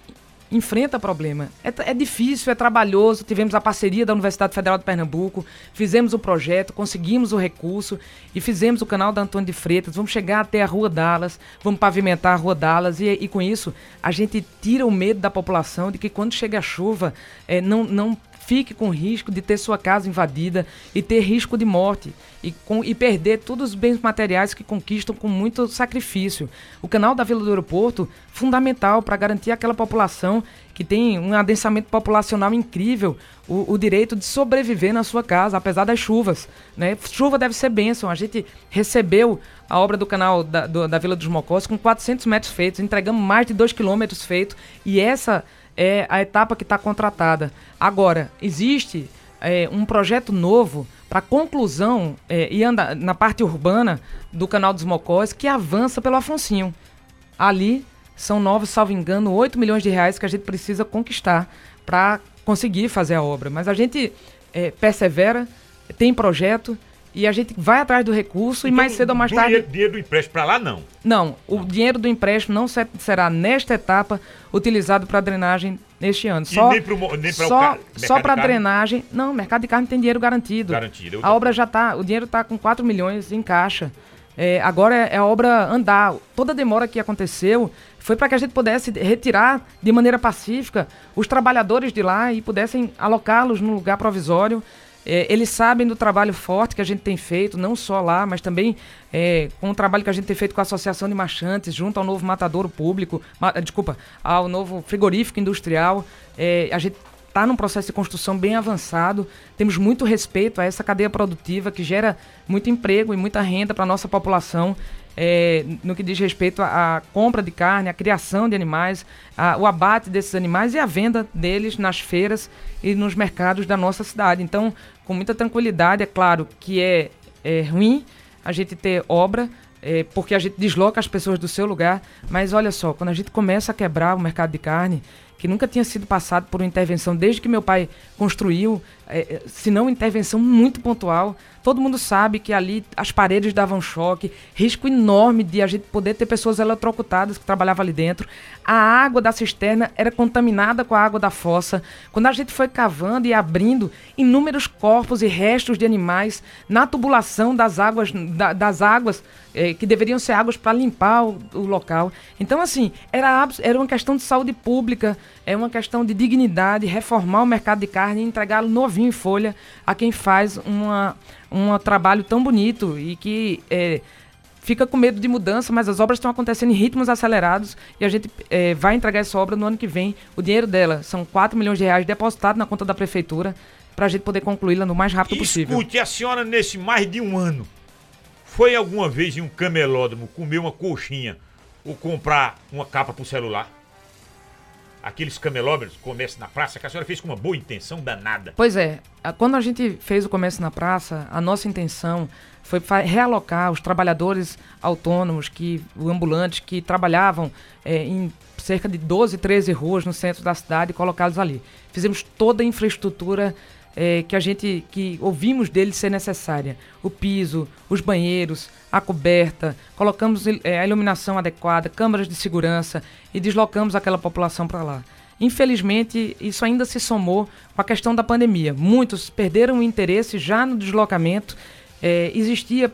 enfrenta problema. É, é, difícil, é trabalhoso. Tivemos a parceria da Universidade Federal de Pernambuco, fizemos o projeto, conseguimos o recurso e fizemos o canal da Antônio de Freitas. Vamos chegar até a Rua Dallas, vamos pavimentar a Rua Dallas e, e com isso a gente tira o medo da população de que quando chega a chuva é, não, não fique com risco de ter sua casa invadida e ter risco de morte e, com, e perder todos os bens materiais que conquistam com muito sacrifício. O canal da Vila do Aeroporto, fundamental para garantir aquela população que tem um adensamento populacional incrível, o, o, direito de sobreviver na sua casa, apesar das chuvas. Né? Chuva deve ser bênção. A gente recebeu a obra do canal da, do, da Vila dos Mocós com 400 metros feitos, entregamos mais de 2 quilômetros feitos, e essa é a etapa que está contratada. Agora, existe é, um projeto novo para conclusão é, e anda na parte urbana do Canal dos Mocós que avança pelo Afonsinho. Ali são novos, salvo engano, 8 milhões de reais que a gente precisa conquistar para conseguir fazer a obra. Mas a gente é, persevera, tem projeto e a gente vai atrás do recurso então, e mais cedo ou mais tarde. Dinheiro, dinheiro do empréstimo para lá, não? Não, o não. dinheiro do empréstimo não será nesta etapa utilizado para drenagem neste ano. E Só, nem o só, só para drenagem. Não, mercado de carne tem dinheiro garantido. Garantido. A obra já tá, o dinheiro está com 4 milhões em caixa. É, agora é, é a obra andar. Toda a demora que aconteceu foi para que a gente pudesse retirar de maneira pacífica os trabalhadores de lá e pudessem alocá-los num lugar provisório. É, eles sabem do trabalho forte que a gente tem feito, não só lá, mas também é, com o trabalho que a gente tem feito com a Associação de Marchantes, junto ao novo matadouro público, ma- desculpa, ao novo frigorífico industrial. É, a gente está num processo de construção bem avançado. Temos muito respeito a essa cadeia produtiva que gera muito emprego e muita renda para a nossa população. É, no que diz respeito à, compra de carne, à criação de animais, a- o abate desses animais e a venda deles nas feiras e nos mercados da nossa cidade. Então, com muita tranquilidade, é claro que é, é ruim a gente ter obra, é, porque a gente desloca as pessoas do seu lugar, mas olha só, quando a gente começa a quebrar o mercado de carne, que nunca tinha sido passado por uma intervenção desde que meu pai construiu, é, é, se não intervenção muito pontual. Todo mundo sabe que ali as paredes davam choque, risco enorme de a gente poder ter pessoas eletrocutadas que trabalhavam ali dentro. A água da cisterna era contaminada com a água da fossa. Quando a gente foi cavando e abrindo, inúmeros corpos e restos de animais na tubulação das águas, da- das águas eh, que deveriam ser águas para limpar o, o local. Então, assim, era, era uma questão de saúde pública, é uma questão de dignidade, reformar o mercado de carne e entregá-lo novinho em folha a quem faz uma, um trabalho tão bonito e que eh, fica com medo de mudança, mas as obras estão acontecendo em ritmos acelerados e a gente eh, vai entregar essa obra no ano que vem. O dinheiro dela são 4 milhões de reais depositados na conta da prefeitura para a gente poder concluí-la no mais rápido possível. Escute, a senhora nesse mais de um ano foi alguma vez em um camelódromo comer uma coxinha ou comprar uma capa pro celular? Aqueles que começam na praça que a senhora fez com uma boa intenção danada. Pois é, quando a gente fez o comércio na praça, a nossa intenção foi realocar os trabalhadores autônomos, que, o ambulantes que trabalhavam eh, em cerca de 12, 13 ruas no centro da cidade e colocá-los ali. Fizemos toda a infraestrutura eh, que a gente que ouvimos deles ser necessária. O piso, os banheiros, a coberta, colocamos eh, a iluminação adequada, câmaras de segurança e deslocamos aquela população para lá. Infelizmente, isso ainda se somou com a questão da pandemia. Muitos perderam o interesse já no deslocamento. Eh, existia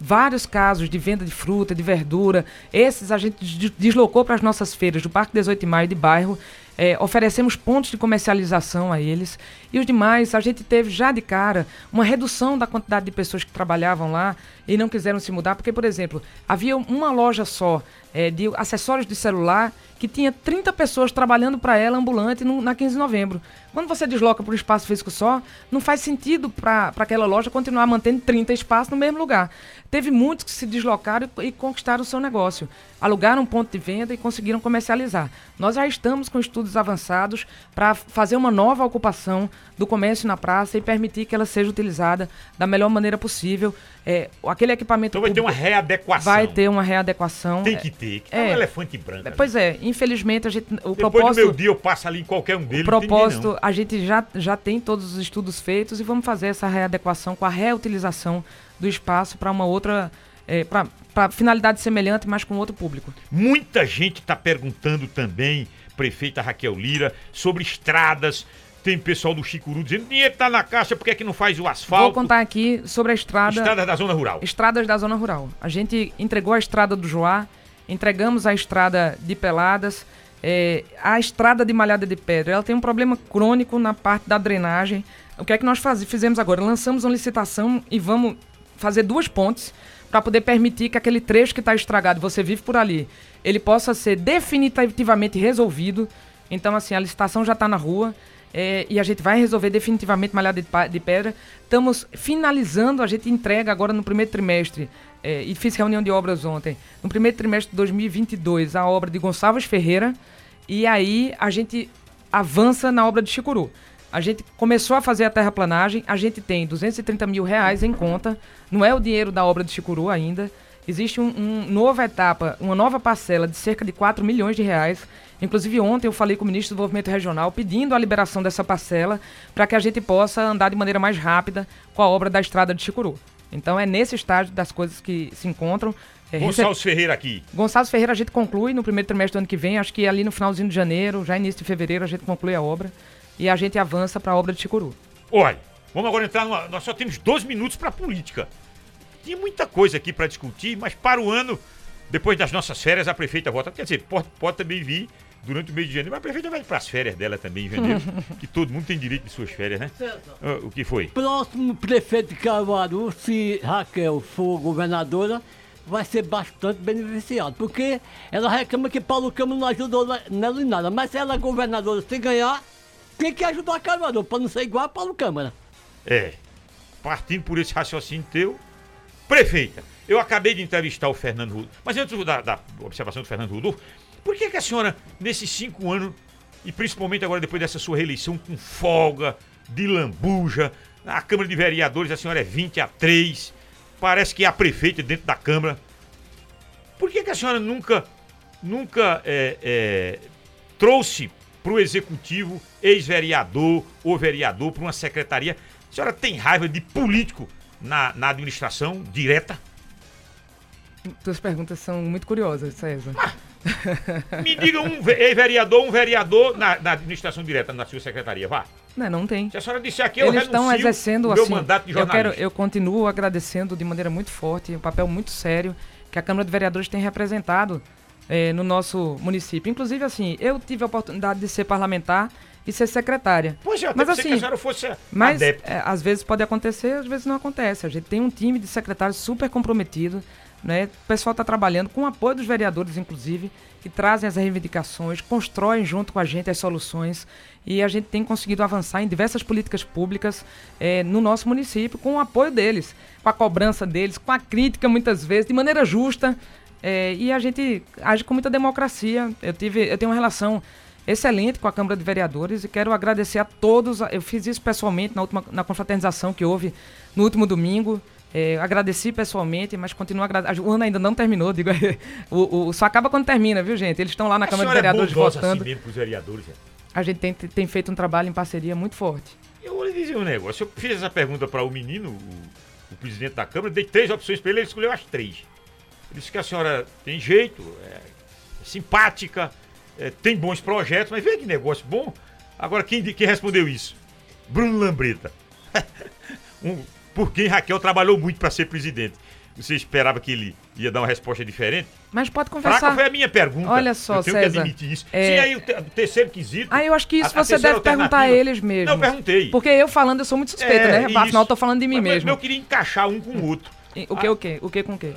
vários casos de venda de fruta, de verdura. Esses a gente des- deslocou para as nossas feiras do Parque 18 de Maio de bairro. É, oferecemos pontos de comercialização a eles. E os demais, a gente teve já de cara uma redução da quantidade de pessoas que trabalhavam lá e não quiseram se mudar, porque, por exemplo, havia uma loja só é, de acessórios de celular que tinha 30 pessoas trabalhando para ela ambulante no- na 15 de novembro. Quando você desloca para um espaço físico só, não faz sentido para aquela loja continuar mantendo 30 espaços no mesmo lugar. Teve muitos que se deslocaram e, e conquistaram o seu negócio. Alugaram um ponto de venda e conseguiram comercializar. Nós já estamos com estudos avançados para fazer uma nova ocupação do comércio na praça e permitir que ela seja utilizada da melhor maneira possível. É, aquele equipamento Então vai ter uma readequação. vai ter uma readequação. Tem É, que ter, que é. é um elefante branco. ali. Pois é, infelizmente a gente, o Depois propósito do meu dia eu passo ali em qualquer um deles. o ninguém, propósito, a gente já, já tem todos os estudos feitos e vamos fazer essa readequação com a reutilização do espaço para uma outra. para finalidade semelhante, mas com outro público. Muita gente está perguntando também, prefeita Raquel Lira, sobre estradas. Tem pessoal do Chicuru dizendo dinheiro tá na caixa, por que, é que não faz o asfalto? Vou contar aqui sobre a estrada. Estradas da zona rural. Estradas da zona rural. A gente entregou a estrada do Joá, entregamos a estrada de Peladas, é, a estrada de Malhada de Pedra. Ela tem um problema crônico na parte da drenagem. O que é que nós faz, fizemos agora? Lançamos uma licitação e vamos fazer duas pontes para poder permitir que aquele trecho que está estragado, você vive por ali, ele possa ser definitivamente resolvido. Então, assim, a licitação já está na rua. É, e a gente vai resolver definitivamente malhada de, pedra. Estamos finalizando, a gente entrega agora no primeiro trimestre, é, e fiz reunião de obras ontem, no primeiro trimestre de 2022, a obra de Gonçalves Ferreira, e aí a gente avança na obra de Chicuru. A gente começou a fazer a terraplanagem, a gente tem 230 mil reais em conta, não é o dinheiro da obra de Chicuru ainda. Existe uma um nova etapa, uma nova parcela de cerca de 4 milhões de reais. Inclusive, ontem eu falei com o ministro do Desenvolvimento Regional pedindo a liberação dessa parcela para que a gente possa andar de maneira mais rápida com a obra da estrada de Chicuru. Então, é nesse estágio das coisas que se encontram. É, Gonçalves Ferreira aqui. Gonçalves Ferreira a gente conclui no primeiro trimestre do ano que vem, acho que ali no finalzinho de janeiro, já início de fevereiro, a gente conclui a obra e a gente avança para a obra de Chicuru. Olha, vamos agora entrar numa. Nós só temos 12 minutos para política. Tinha muita coisa aqui para discutir, mas para o ano, depois das nossas férias, a prefeita volta. Quer dizer, pode, pode também vir durante o mês de janeiro, mas a prefeita vai para as férias dela também em janeiro, que todo mundo tem direito de suas férias, né? Ah, o que foi? Próximo prefeito de Caruaru, se Raquel for governadora, vai ser bastante beneficiado. Porque ela reclama que Paulo Câmara não ajudou nela em nada. Mas se ela é governadora, se ganhar, tem que ajudar Caruaru, para não ser igual a Paulo Câmara. É. Partindo por esse raciocínio teu, prefeita, eu acabei de entrevistar o Fernando Rodolfo. Mas antes da, da observação do Fernando Rodolfo, por que, que a senhora, nesses cinco anos, e principalmente agora depois dessa sua reeleição com folga, de lambuja, na Câmara de Vereadores a senhora é 20 a 3, parece que é a prefeita dentro da Câmara. Por que, que a senhora nunca, nunca é, é, trouxe para o executivo ex-vereador ou vereador para uma secretaria? A senhora tem raiva de político na, na administração direta? Tuas perguntas são muito curiosas, César. Me diga um vereador, um vereador na, na, administração direta, na sua secretaria, vá. Não, não tem. Se a senhora disser aqui, eu Eles estão exercendo o meu assim, mandato de eu quero, eu continuo agradecendo de maneira muito forte, um papel muito sério que a Câmara de Vereadores tem representado eh, no nosso município. Inclusive, assim, eu tive a oportunidade de ser parlamentar e ser secretária. Pois é, mas assim, que a assim, senhora fosse mas é, às vezes pode acontecer, às vezes não acontece. A gente tem um time de secretários super comprometido, né? O pessoal está trabalhando com o apoio dos vereadores, inclusive, que trazem as reivindicações, constroem junto com a gente as soluções e a gente tem conseguido avançar em diversas políticas públicas eh, no nosso município com o apoio deles, com a cobrança deles, com a crítica muitas vezes, de maneira justa. Eh, e a gente age com muita democracia. Eu, tive, eu tenho uma relação excelente com a Câmara de Vereadores e quero agradecer a todos. Eu fiz isso pessoalmente na última na confraternização que houve no último domingo. É, agradeci pessoalmente, mas continuo agradecendo. O ano ainda não terminou, digo. o, o, só acaba quando termina, viu, gente? Eles estão lá na a Câmara de Vereadores é votando. Assim mesmo vereadores, é? A gente tem, tem feito um trabalho em parceria muito forte. Eu vou lhe dizer um negócio. Eu fiz essa pergunta para o menino, o, o, presidente da Câmara, dei três opções para ele, ele escolheu as três. Ele disse que a senhora tem jeito, é, é simpática, é, tem bons projetos, mas vê que negócio bom. Agora, quem, quem respondeu isso? Bruno Lambreta. um, por quem Raquel trabalhou muito para ser presidente. Você esperava que ele ia dar uma resposta diferente? Mas pode conversar. Fraca foi a minha pergunta. Olha só, eu tenho César, que admitir isso. É... Aí o, te, o, terceiro quesito. Ah, eu acho que isso a, você deve perguntar a eles mesmo. Não, eu perguntei. Porque eu falando, eu sou muito suspeita, é, né? Isso. Afinal, eu tô falando de mim mas, mesmo. Mas eu queria encaixar um com o outro. O que, ah, o que? O que com o que?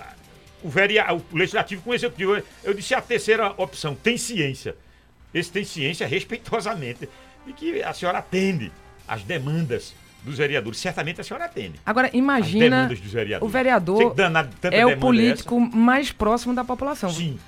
O, veria, o legislativo com o executivo. Eu, eu disse a terceira opção, tem ciência. Esse tem ciência respeitosamente. E que a senhora atende às demandas dos vereadores. Certamente a senhora atende. Agora, imagina o vereador danado, é o político é mais próximo da população. Sim,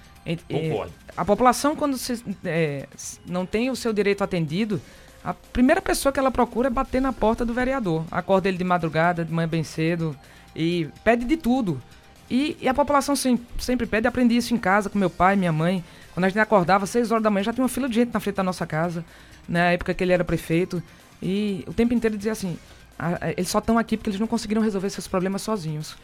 concordo. A população, quando se, é, não tem o seu direito atendido, a primeira pessoa que ela procura é bater na porta do vereador. Acorda ele de madrugada, de manhã bem cedo, e pede de tudo. E, e a população sempre, sempre pede, aprendi isso em casa com meu pai, minha mãe. Quando a gente acordava, às 6 horas da manhã, já tinha uma fila de gente na frente da nossa casa, na época que ele era prefeito. E o tempo inteiro dizia assim: eles só estão aqui porque eles não conseguiram resolver seus problemas sozinhos.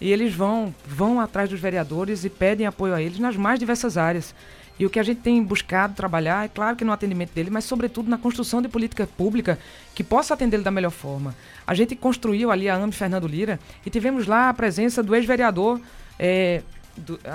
E eles vão, vão atrás dos vereadores e pedem apoio a eles nas mais diversas áreas. E o que a gente tem buscado trabalhar, é claro que no atendimento dele, mas sobretudo na construção de política pública que possa atendê-lo da melhor forma. A gente construiu ali a AME Fernando Lira e tivemos lá a presença do ex-vereador é,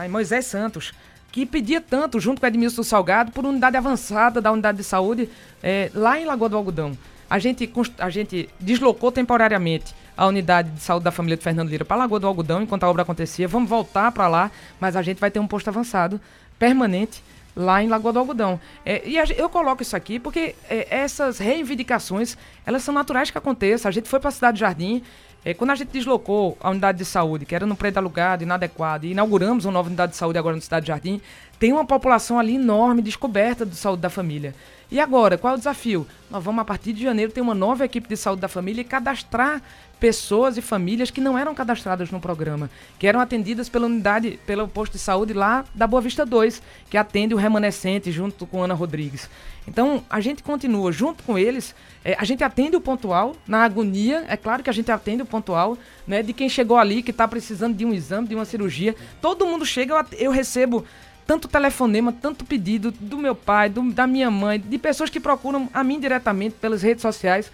Moisés Santos, que pedia tanto, junto com Edmilson Salgado, por unidade avançada da unidade de saúde é, lá em Lagoa do Algodão. A gente, a gente deslocou temporariamente a unidade de saúde da família de Fernando Lira para Lagoa do Algodão enquanto a obra acontecia. Vamos voltar para lá, mas a gente vai ter um posto avançado permanente lá em Lagoa do Algodão. É, e a, eu coloco isso aqui porque é, essas reivindicações, elas são naturais que aconteçam. A gente foi para a cidade de Jardim, é, quando a gente deslocou a unidade de saúde, que era no prédio alugado, inadequado, e inauguramos uma nova unidade de saúde agora na cidade de Jardim, tem uma população ali enorme descoberta de saúde da família. E agora, qual é o desafio? Nós vamos, a partir de janeiro, ter uma nova equipe de saúde da família e cadastrar pessoas e famílias que não eram cadastradas no programa, que eram atendidas pela unidade, pelo posto de saúde lá da Boa Vista 2, que atende o remanescente junto com Ana Rodrigues. Então, a gente continua junto com eles, é, a gente atende o pontual, na agonia, é claro que a gente atende o pontual, né, de quem chegou ali, que está precisando de um exame, de uma cirurgia. Todo mundo chega, eu, eu recebo tanto telefonema, tanto pedido do meu pai, do, da minha mãe, de pessoas que procuram a mim diretamente pelas redes sociais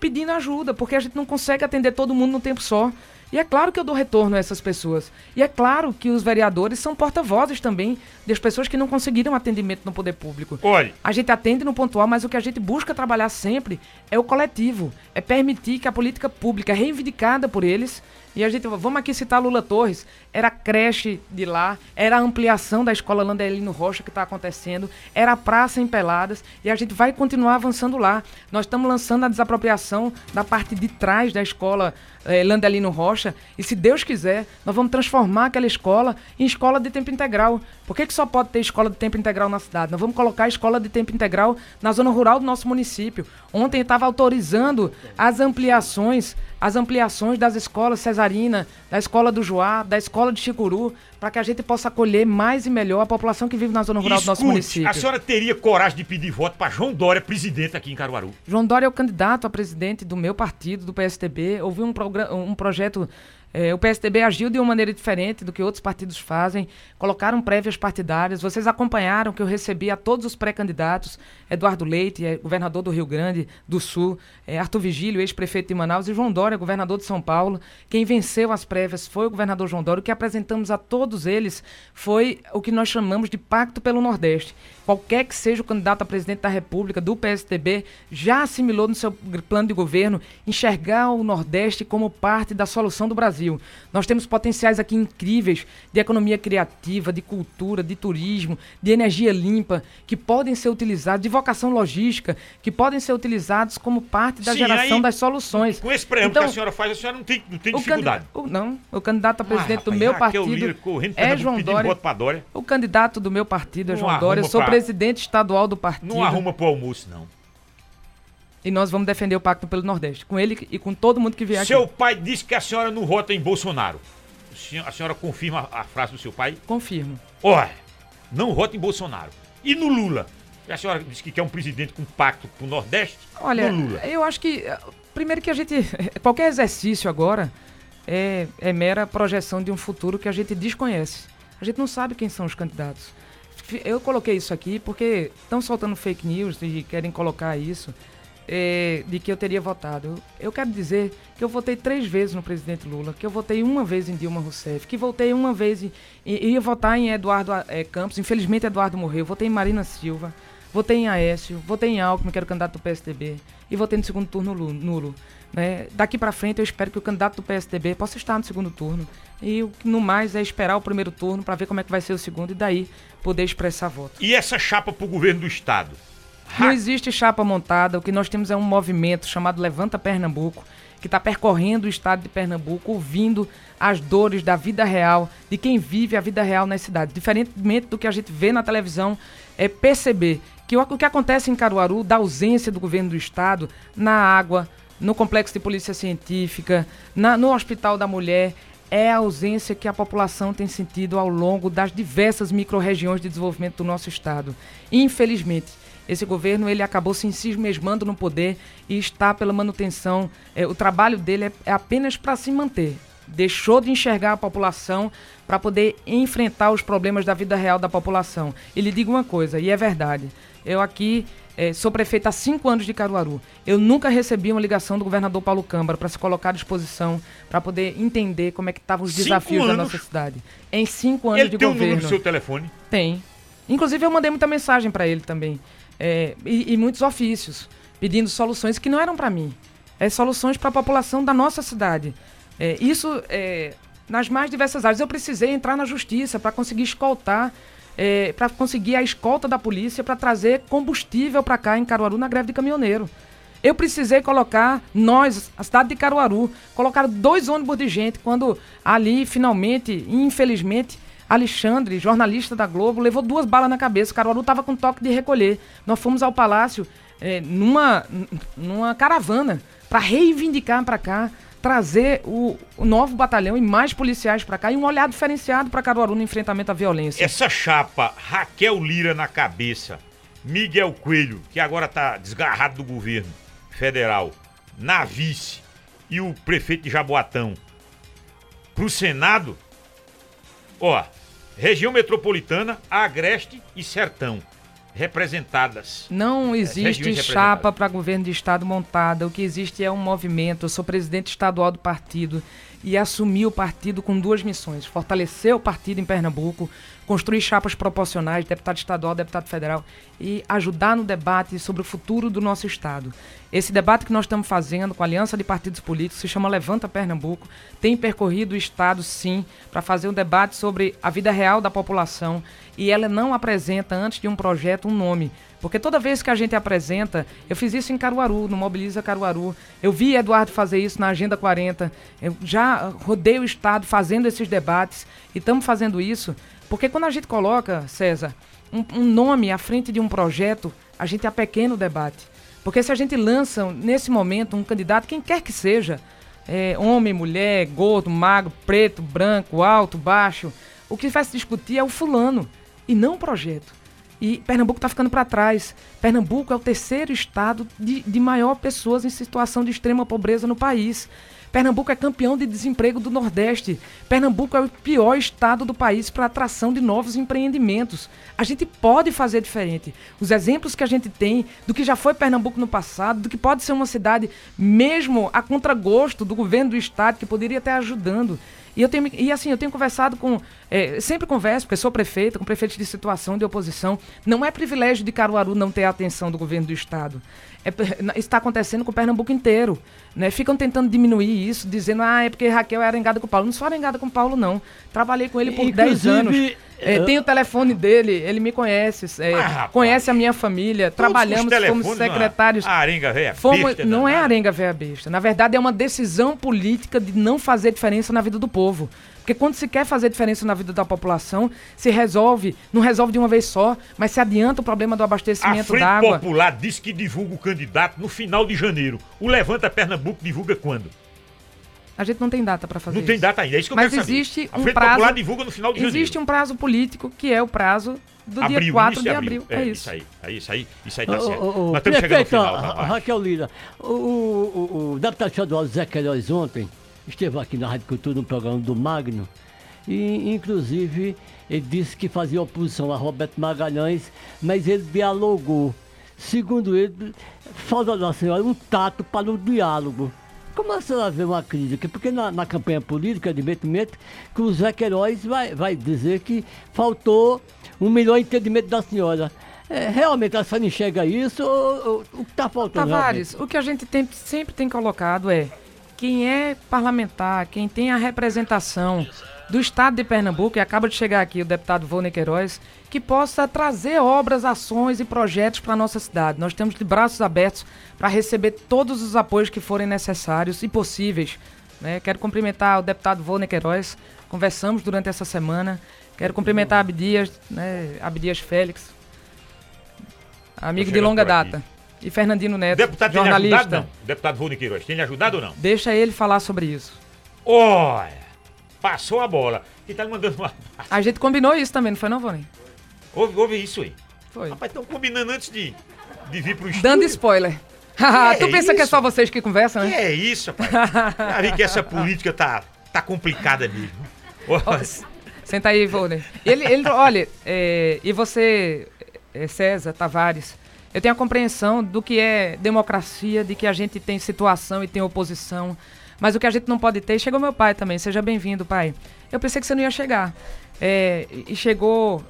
pedindo ajuda, porque a gente não consegue atender todo mundo no tempo só. E é claro que eu dou retorno a essas pessoas. E é claro que os vereadores são porta-vozes também das pessoas que não conseguiram atendimento no poder público. Olha. A gente atende no pontual, mas o que a gente busca trabalhar sempre é o coletivo. É permitir que a política pública reivindicada por eles e a gente, vamos aqui citar Lula Torres, era creche de lá, era a ampliação da escola Landelino Rocha que está acontecendo, era a praça em Peladas, e a gente vai continuar avançando lá. Nós estamos lançando a desapropriação da parte de trás da escola eh, Landelino Rocha, e se Deus quiser, nós vamos transformar aquela escola em escola de tempo integral. Por que, que só pode ter escola de tempo integral na cidade? Nós vamos colocar a escola de tempo integral na zona rural do nosso município. Ontem estava autorizando as ampliações as ampliações das escolas Cesarina, da escola do Joá, da escola de Chicuru, para que a gente possa acolher mais e melhor a população que vive na zona rural Escute, do nosso município. A senhora teria coragem de pedir voto para João Dória, presidente aqui em Caruaru? João Dória é o candidato a presidente do meu partido, do PSTB. Houve um, um projeto é, o PSDB agiu de uma maneira diferente do que outros partidos fazem, colocaram prévias partidárias. Vocês acompanharam que eu recebi a todos os pré-candidatos: Eduardo Leite, é, governador do Rio Grande do Sul, é, Arthur Vigílio, ex-prefeito de Manaus, e João Dória, governador de São Paulo. Quem venceu as prévias foi o governador João Dória. O que apresentamos a todos eles foi o que nós chamamos de Pacto pelo Nordeste qualquer que seja o candidato a presidente da República do PSDB, já assimilou no seu plano de governo enxergar o Nordeste como parte da solução do Brasil. Nós temos potenciais aqui incríveis de economia criativa, de cultura, de turismo, de energia limpa, que podem ser utilizados, de vocação logística, que podem ser utilizados como parte da Sim, geração aí, das soluções. Com esse preâmbulo então, que a senhora faz, a senhora não tem, não tem dificuldade. O, não, o candidato a presidente ah, rapaz, do meu partido é João Dória. Dória. O candidato do meu partido é João Dória. Eu sou pra presidente estadual do partido. Não arruma pro almoço, não. E nós vamos defender o Pacto pelo Nordeste. Com ele e com todo mundo que vier Seu aqui. pai disse que a senhora não vota em Bolsonaro. A senhora confirma a frase do seu pai? Confirmo. Olha, não vota em Bolsonaro. E no Lula? A senhora disse que quer um presidente com pacto pro Nordeste? Olha, eu acho que. Primeiro que a gente. Qualquer exercício agora é, é mera projeção de um futuro que a gente desconhece. A gente não sabe quem são os candidatos eu coloquei isso aqui porque estão soltando fake news e querem colocar isso é, de que eu teria votado. Eu, quero dizer que eu votei três vezes no presidente Lula, que eu votei uma vez em Dilma Rousseff, que votei uma vez em, ia votar em Eduardo é, Campos. Infelizmente Eduardo morreu. Votei em Marina Silva, votei em Aécio, votei em Alckmin, que era o candidato do PSDB, e votei no segundo turno nulo. Né? Daqui para frente eu espero que o candidato do PSDB possa estar no segundo turno. E no mais é esperar o primeiro turno para ver como é que vai ser o segundo e daí poder expressar voto. E essa chapa para o governo do estado? Não existe chapa montada, o que nós temos é um movimento chamado Levanta Pernambuco, que está percorrendo o estado de Pernambuco, ouvindo as dores da vida real, de quem vive a vida real nas cidades. Diferentemente do que a gente vê na televisão, é perceber que o, que acontece em Caruaru, da ausência do governo do estado na água, no complexo de polícia científica, na, no Hospital da Mulher, é a ausência que a população tem sentido ao longo das diversas micro-regiões de desenvolvimento do nosso estado. Infelizmente, esse governo ele acabou se encismesmando no poder e está pela manutenção. É, o trabalho dele é, é apenas para se manter. Deixou de enxergar a população para poder enfrentar os problemas da vida real da população. E lhe digo uma coisa, e é verdade. Eu aqui é, sou prefeito há cinco anos de Caruaru. Eu nunca recebi uma ligação do governador Paulo Câmara para se colocar à disposição para poder entender como é que estavam os cinco desafios anos? da nossa cidade. Em cinco anos ele de governo. Ele tem o número do seu telefone? Tem. Inclusive eu mandei muita mensagem para ele também. É, e, e, muitos ofícios pedindo soluções que não eram para mim. É soluções para a população da nossa cidade. É, isso é, nas mais diversas áreas. Eu precisei entrar na justiça para conseguir escoltar é, para conseguir a escolta da polícia para trazer combustível para cá em Caruaru na greve de caminhoneiro. Eu precisei colocar, nós, a cidade de Caruaru, colocar dois ônibus de gente quando ali, finalmente, infelizmente, Alexandre, jornalista da Globo, levou duas balas na cabeça. Caruaru estava com toque de recolher. Nós fomos ao palácio é, numa, numa caravana para reivindicar para cá, trazer o, o, novo batalhão e mais policiais para cá e um olhar diferenciado para Caruaru no enfrentamento à violência. Essa chapa, Raquel Lira na cabeça, Miguel Coelho, que agora está desgarrado do governo federal, na vice, e o prefeito de Jaboatão para o Senado, ó, região metropolitana, Agreste e Sertão representadas. Não existe chapa para governo de estado montada. O que existe é um movimento. Eu sou presidente estadual do partido e assumi o partido com duas missões: fortalecer o partido em Pernambuco, construir chapas proporcionais, deputado estadual, deputado federal, e ajudar no debate sobre o futuro do nosso Estado. Esse debate que nós estamos fazendo com a Aliança de Partidos Políticos se chama Levanta Pernambuco, tem percorrido o Estado, sim, para fazer um debate sobre a vida real da população, e ela não apresenta, antes de um projeto, um nome. Porque toda vez que a gente apresenta, eu fiz isso em Caruaru, no Mobiliza Caruaru, eu vi Eduardo fazer isso na Agenda 40, eu já rodei o Estado fazendo esses debates, e estamos fazendo isso porque quando a gente coloca, César, um, um nome à frente de um projeto, a gente apequena o debate. Porque se a gente lança, nesse momento, um candidato, quem quer que seja, é, homem, mulher, gordo, magro, preto, branco, alto, baixo, o que vai se discutir é o fulano e não o projeto. E Pernambuco está ficando para trás. Pernambuco é o terceiro estado de, de maior pessoas em situação de extrema pobreza no país. Pernambuco é campeão de desemprego do Nordeste. Pernambuco é o pior estado do país para atração de novos empreendimentos. A gente pode fazer diferente. Os exemplos que a gente tem do que já foi Pernambuco no passado, do que pode ser uma cidade, mesmo a contragosto do governo do estado, que poderia estar ajudando. E, eu tenho, e assim, eu tenho conversado com. É, sempre converso, porque sou prefeita, com prefeitos de situação de oposição. Não é privilégio de Caruaru não ter a atenção do governo do estado. É, está acontecendo com o Pernambuco inteiro. Né? Ficam tentando diminuir isso, dizendo, ah, é porque Raquel é arengada com o Paulo. Não sou arengada com o Paulo, não. Trabalhei com ele por 10 anos. É, eu... Tenho o telefone dele, ele me conhece, é, ah, conhece a minha família, trabalhamos, fomos secretários. A arenga veia fomos, besta. Não é arenga veia besta. Na verdade, é uma decisão política de não fazer diferença na vida do povo. Porque quando se quer fazer diferença na vida da população, se resolve, não resolve de uma vez só, mas se adianta o problema do abastecimento d'água. A Frente Popular diz que divulga o candidato no final de janeiro. O Levanta Pernambuco divulga quando? A gente não tem data para fazer Não isso. tem data ainda, é isso que eu Mas quero existe saber. um a prazo. Popular divulga no final de existe janeiro. um prazo político que é o prazo do abril, dia 4 de abril. abril. É, é, isso. isso aí, é isso aí, isso aí tá certo. O, Nós estamos chegando ao final. Tá, Raquel Lira, o, o, o, deputado estadual Zé Queiroz ontem esteve aqui na Rádio Cultura no programa do Magno e, inclusive, ele disse que fazia oposição a Roberto Magalhães, mas ele dialogou. Segundo ele, falta da senhora um tato para o diálogo. Como a senhora vê uma crítica? Porque na, na campanha política, evidentemente, que o Zé Queiroz vai, vai dizer que faltou um melhor entendimento da senhora. É, realmente a senhora enxerga isso ou, ou o que está faltando? Tavares, realmente? o que a gente tem, sempre tem colocado é quem é parlamentar, quem tem a representação do Estado de Pernambuco, e acaba de chegar aqui o deputado Volney Queiroz, que possa trazer obras, ações e projetos para a nossa cidade. Nós temos de braços abertos para receber todos os apoios que forem necessários e possíveis. Né? Quero cumprimentar o deputado Volney Queiroz, conversamos durante essa semana. Quero cumprimentar a Abdias, né? Abdias Félix, amigo de longa data. E Fernandino Neto, deputado jornalista. Tem ajudado, não? Deputado Volney Queiroz, tem lhe ajudado ou não? Deixa ele falar sobre isso. Olha! Passou a bola. E tá lhe mandando uma. A gente combinou isso também, não foi, não, Vônei? Houve, houve isso aí. Foi. Rapaz, estão combinando antes de, de vir pro estúdio. Dando spoiler. tu é pensa isso? que é só vocês que conversam, né? Que é isso, rapaz. Já vi que essa política tá, tá complicada mesmo. Senta aí, Vônei. Ele, ele, olha, é, e você, é, César Tavares, eu tenho a compreensão do que é democracia, de que a gente tem situação e tem oposição. Mas o que a gente não pode ter, chegou meu pai também. Seja bem-vindo, pai. Eu pensei que você não ia chegar. É, e chegou.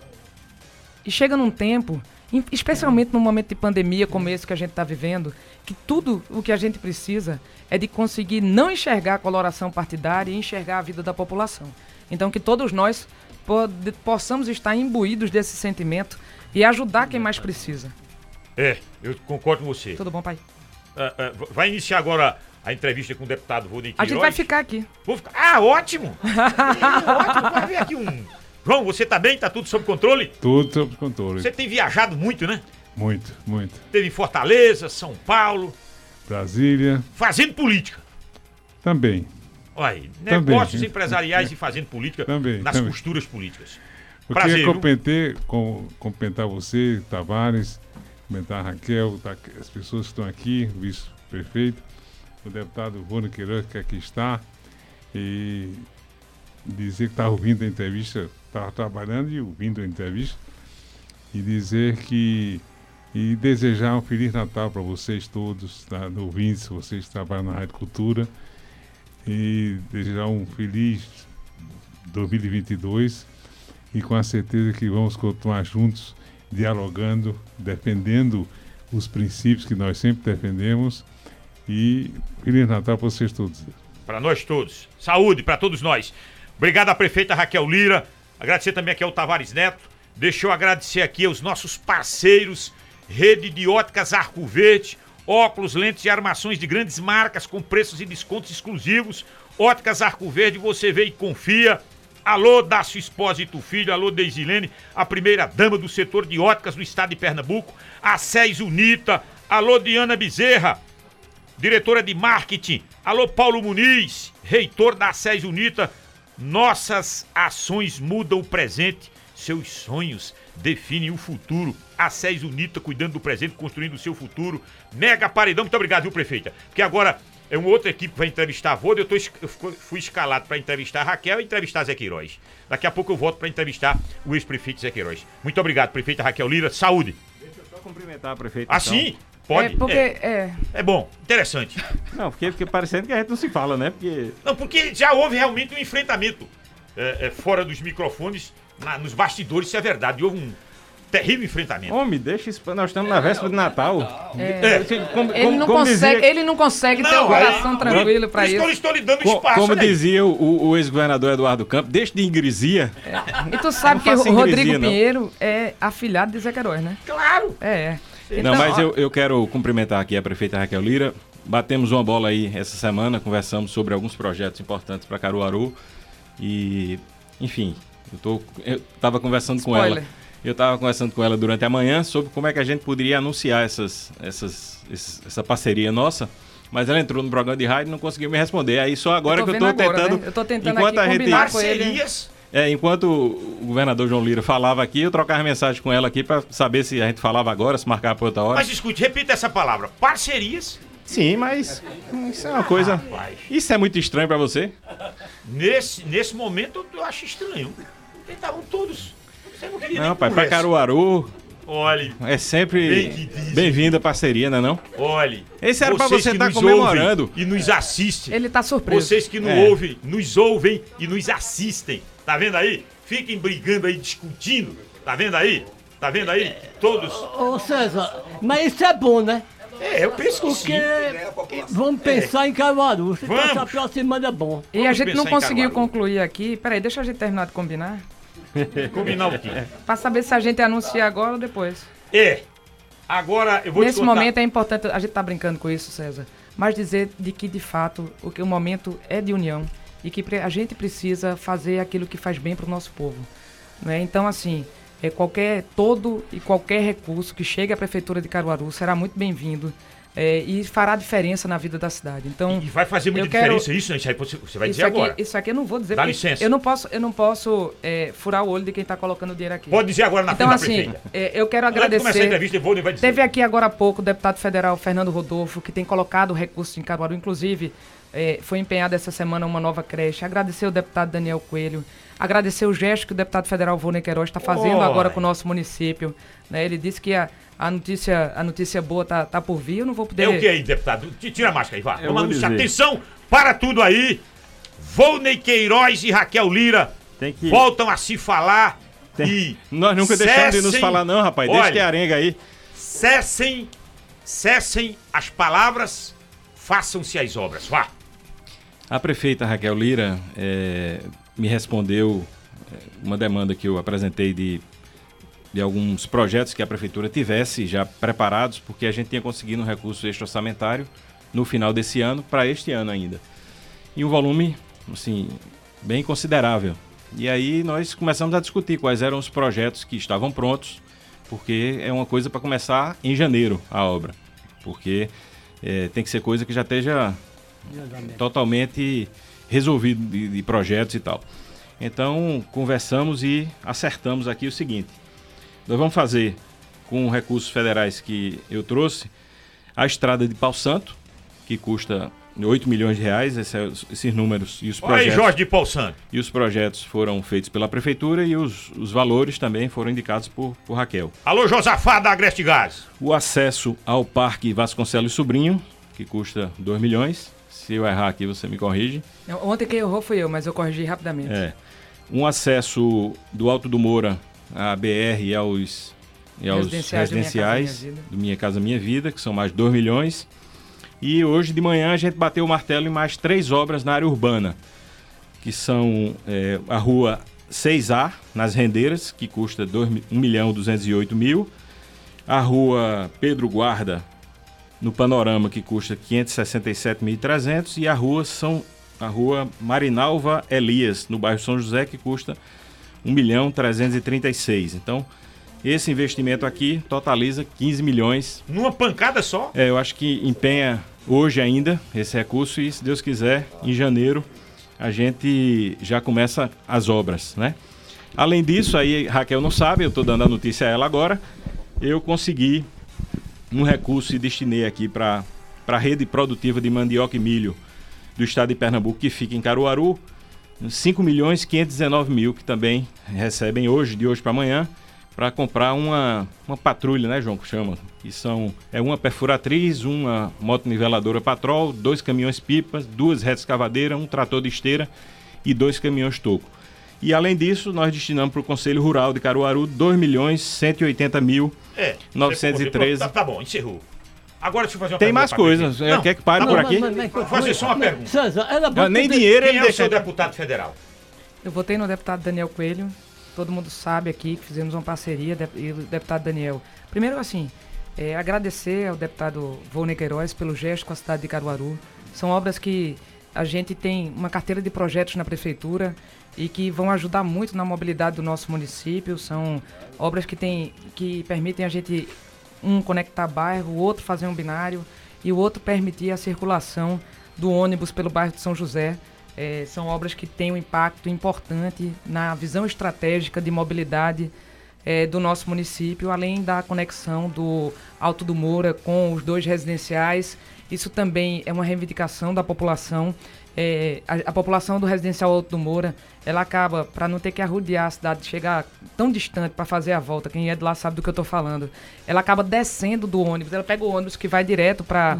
E chega num tempo, especialmente num momento de pandemia como esse que a gente está vivendo, que tudo o que a gente precisa é de conseguir não enxergar a coloração partidária e enxergar a vida da população. Então, que todos nós possamos estar imbuídos desse sentimento e ajudar quem mais precisa. É, eu concordo com você. Tudo bom, pai? Uh, uh, vai iniciar agora a entrevista com o deputado Rony A gente vai ficar aqui. Vou ficar... Ah, ótimo! é, ótimo! Vai ver aqui um, João, você tá bem? Tá tudo sob controle? Tudo sob controle. Você tem viajado muito, né? Muito, muito. Teve em Fortaleza, São Paulo, Brasília fazendo política. também. Olha, aí, Também. negócios empresariais e fazendo política Também, nas também. costuras políticas. Eu Prazer, queria cumprimentar, com, cumprimentar você, Tavares, cumprimentar a Raquel, tá- as pessoas que estão aqui, o vice-prefeito, o deputado Rony Queiroz, que aqui está, e dizer que estava ouvindo a entrevista, estava trabalhando e ouvindo a entrevista, e dizer que. E desejar um Feliz Natal para vocês todos, tá, ouvintes, vocês que trabalham na Rádio Cultura, e desejar um feliz 2022 e com a certeza que vamos continuar juntos, dialogando, defendendo os princípios que nós sempre defendemos. E Feliz Natal para vocês todos. Para nós todos. Saúde para todos nós. Obrigado à prefeita Raquel Lira. Agradecer também aqui ao Tavares Neto. Deixa eu agradecer aqui aos nossos parceiros, Rede de Óticas Arco Verde, óculos, lentes e armações de grandes marcas com preços e descontos exclusivos. Óticas Arco Verde, você vê e confia. Alô, Dácio Espósito Filho, alô, Deisilene, a primeira dama do setor de óticas do estado de Pernambuco, a SES Unita, alô, Diana Bezerra, diretora de marketing. Alô, Paulo Muniz, reitor da SES Unita. Nossas ações mudam o presente, seus sonhos definem o futuro. A Unita cuidando do presente, construindo o seu futuro. Mega Paredão, muito obrigado, viu, prefeita? Porque agora é uma outra equipe que vai entrevistar a Voda. Eu, tô, eu fui escalado para entrevistar a Raquel e entrevistar Zé Queiroz. Daqui a pouco eu volto para entrevistar o ex-prefeito Zé Queiroz. Muito obrigado, prefeita Raquel Lira. Saúde. Só cumprimentar a prefeita. Assim? Pode? É porque É, é, é bom, interessante. então. Não, porque fica parecendo que a gente não se fala, né? Porque. Não, porque já houve realmente um enfrentamento é, é, fora dos microfones, na- nos bastidores, isso é verdade. Houve um terrível enfrentamento. Homem, deixa isso. Nós estamos na véspera de Natal. É. Assim, como- ele não como consegue, dizia- ele não consegue ter o coração aí- tranquilo por pra isso isso. estou lhe dando co- espaço. como dizia o, o ex-governador Eduardo Campos, deixa de ingresia. E tu sabe que o Rodrigo não. Pinheiro é afilhado de Zé Queiroz, né? Claro. É. não, mas ó, eu, eu quero cumprimentar aqui a prefeita Raquel Lira. Batemos uma bola aí essa semana, conversamos sobre alguns projetos importantes para Caruaru. E, enfim, eu, tô, eu tava conversando com ela. Eu estava conversando com ela durante a manhã sobre como é que a gente poderia anunciar essas, essas, essa parceria nossa. Mas ela entrou no programa de rádio e não conseguiu me responder. Aí só agora Eu que eu estou tentando. né? Eu tô tentando enquanto aqui a gente, combinar com ele. Parcerias. é, enquanto o governador João Lira falava aqui, eu trocava mensagem com ela aqui para saber se a gente falava agora, se marcava para outra hora. Mas escute, repita essa palavra. Parcerias. Sim, mas isso é uma coisa. Rapaz, Isso é muito estranho para você? nesse, nesse momento eu acho estranho. Estavam todos. Não Não, pai, para conversa. Caruaru Olhe, é sempre bem-vinda a parceria, não é não? olhe. Esse era pra Vocês você que tá comemorando. E nos assistem. Ele tá surpreso. Vocês que nos É. ouvem, nos ouvem e nos assistem. Tá vendo aí? Fiquem brigando aí, discutindo. Tá vendo aí? Tá vendo aí? Todos. Ô César, mas isso é bom, né? É, eu penso que Porque sim. vamos pensar em Caruaru. Se Vamos. pela semana é bom. E a Vamos gente não pensar conseguiu concluir aqui. Peraí, deixa a gente terminar de combinar. Combinar o quê? Pra saber se a gente anuncia agora ou depois. É. Agora eu vou Nesse te contar. momento é importante, a gente tá brincando com isso, César, mas dizer de que de fato o que o momento é de união e que a gente precisa fazer aquilo que faz bem para o nosso povo. Né? Então, assim, é, qualquer todo e qualquer recurso que chegue à prefeitura de Caruaru será muito bem-vindo é, e fará diferença na vida da cidade. Então, E vai fazer muita eu quero- diferença isso, né? Isso aí você vai isso dizer aqui, agora. isso aqui eu não vou dizer. Dá licença. Eu não posso, eu não posso é, furar o olho de quem está colocando o dinheiro aqui. Pode dizer agora na então, frente assim, da prefeita. é, eu quero Antes de começar a agradecer. entrevista, eu vou vai dizer. Teve aqui agora há pouco o deputado federal Fernando Rodolfo, que tem colocado recursos em Caruaru. Inclusive, eh, foi empenhada essa semana uma nova creche. Agradecer o deputado Daniel Coelho. Agradecer o gesto que o deputado federal Vônei Queiroz está fazendo Oi. agora com o nosso município. né? Ele disse que a, a, notícia, a notícia boa tá, tá por vir. Eu não vou poder... É o que aí, deputado? Tira a máscara aí, vá. Eu Vamos anunciar. Atenção, para tudo aí. Volney Queiroz e Raquel Lira Tem que. voltam a se falar e Nós nunca deixamos de nos cessem- falar, não, rapaz. Deixa Olha, que arenga aí. Cessem, cessem as palavras, façam-se as obras. Vá. A prefeita Raquel Lira eh, me respondeu eh, uma demanda que eu apresentei de, de alguns projetos que a prefeitura tivesse já preparados, porque a gente tinha conseguido um recurso extra-orçamentário no final desse ano, para este ano ainda. E um volume, assim, bem considerável. E aí nós começamos a discutir quais eram os projetos que estavam prontos, porque é uma coisa para começar em janeiro a obra. Porque é, tem que ser coisa que já esteja totalmente resolvido de, de projetos e tal. Então conversamos e acertamos aqui o seguinte: nós vamos fazer com recursos federais que eu trouxe a estrada de Pau Santo, que custa 8 milhões de reais, esse, é esses números e os Olha aí, projetos. Jorge de Paul Santos. E os projetos foram feitos pela prefeitura e os, os valores também foram indicados por, por Raquel. Alô, Josafá da Agreste Gás. O acesso ao Parque Vasconcelos Sobrinho, que custa 2 milhões. Se eu errar aqui, você me corrige. Ontem quem errou foi eu, mas eu corrigi rapidamente. É. Um acesso do Alto do Moura à BR e aos, e aos Residenciais residenciais, do Minha Casa Minha Vida. do Minha Casa Minha Vida, que são mais 2 milhões. E hoje de manhã a gente bateu o martelo em mais três obras na área urbana, que são é, a rua 6A, nas Rendeiras, que custa 1 milhão 208 mil. A rua Pedro Guarda, no Panorama, que custa 567.300. E a rua São a rua Marinalva Elias, no bairro São José, que custa 1 milhão 336. Então, esse investimento aqui totaliza 15 milhões. Numa pancada só. É, eu acho que empenha hoje ainda esse recurso e, se Deus quiser, em janeiro a gente já começa as obras, né? Além disso, aí Raquel não sabe, eu estou dando a notícia a ela agora, eu consegui um recurso e destinei aqui para a rede produtiva de mandioca e milho do estado de Pernambuco, que fica em Caruaru, 5 milhões 519 mil, que também recebem hoje, de hoje para amanhã, para comprar uma, uma patrulha, né, João, que chama? Que são, é uma perfuratriz, uma motoniveladora patrol, dois caminhões pipas, duas retas cavadeiras, um trator de esteira e dois caminhões toco. E além disso, nós destinamos para o Conselho Rural de Caruaru 2 milhões 180 mil. É. 913. Tá, tá bom, encerrou. Agora deixa eu fazer uma Tem mais coisas. É, Não, quer que pare tá por aqui? Vou fazer só uma Não, pergunta. César, bom Ah, nem ter- dinheiro Quem ele é o deixa. seu deputado federal? Eu votei no deputado Daniel Coelho. Todo mundo sabe aqui que fizemos uma parceria e o deputado Daniel. Primeiro, assim, é, agradecer ao deputado Volney Queiroz pelo gesto com a cidade de Caruaru. São obras que a gente tem uma carteira de projetos na prefeitura e que vão ajudar muito na mobilidade do nosso município. São obras que, tem, que permitem a gente, um, conectar bairro, o outro fazer um binário e o outro permitir a circulação do ônibus pelo bairro de São José. É, são obras que têm um impacto importante na visão estratégica de mobilidade é, do nosso município, além da conexão do Alto do Moura com os dois residenciais. Isso também é uma reivindicação da população. É, a, a população do residencial Alto do Moura, ela acaba, para não ter que arrodear a cidade, chegar tão distante para fazer a volta, quem é de lá sabe do que eu estou falando, ela acaba descendo do ônibus, ela pega o ônibus que vai direto para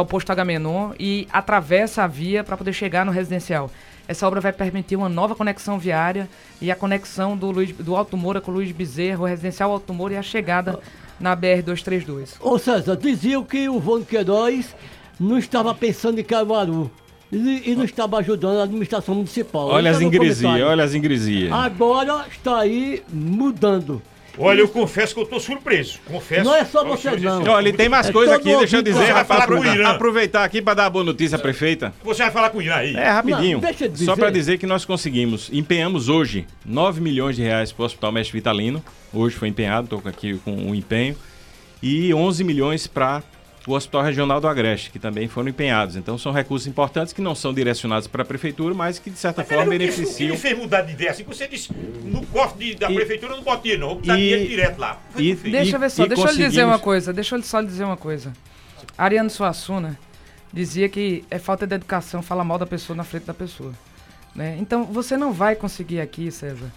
o posto Agamenon e atravessa a via para poder chegar no residencial. Essa obra vai permitir uma nova conexão viária e a conexão do, Luiz, do Alto Moura com o Luiz Bezerra, o residencial Alto Moura e a chegada na BR-232. Ô César, diziam que o Vone Queiroz não estava pensando em Caruaru e, e não estava ajudando a administração municipal. Olha as é ingresias, olha as ingresias. Agora está aí mudando. Olha, eu confesso que eu tô surpreso. Confesso. Não é só você, não. sincero. Olha, tem mais É coisa todo aqui, deixa eu dizer, vai rapaz, falar com o aproveitar, Irã. aproveitar aqui para dar a boa notícia à prefeita. Você vai falar com o Irã aí. É, rapidinho. Não, deixa eu dizer. Só para dizer que nós conseguimos, empenhamos hoje 9 milhões de reais para o Hospital Mestre Vitalino. Hoje foi empenhado, estou aqui com o empenho. E 11 milhões para o Hospital Regional do Agreste, que também foram empenhados. Então são recursos importantes que não são direcionados para a prefeitura, mas que de certa Mas forma o que- beneficiam. que fez mudar de ideia? Assim que você disse, no cofre de- da E- prefeitura eu não dinheiro, não. Vou botar dinheiro direto lá. E-. Deixa eu ver só, e deixa eu lhe dizer conseguimos- uma coisa, deixa eu só lhe dizer uma coisa. Ariano Suassuna dizia que é falta de educação falar mal da pessoa na frente da pessoa. Né? Então você não vai conseguir aqui, César,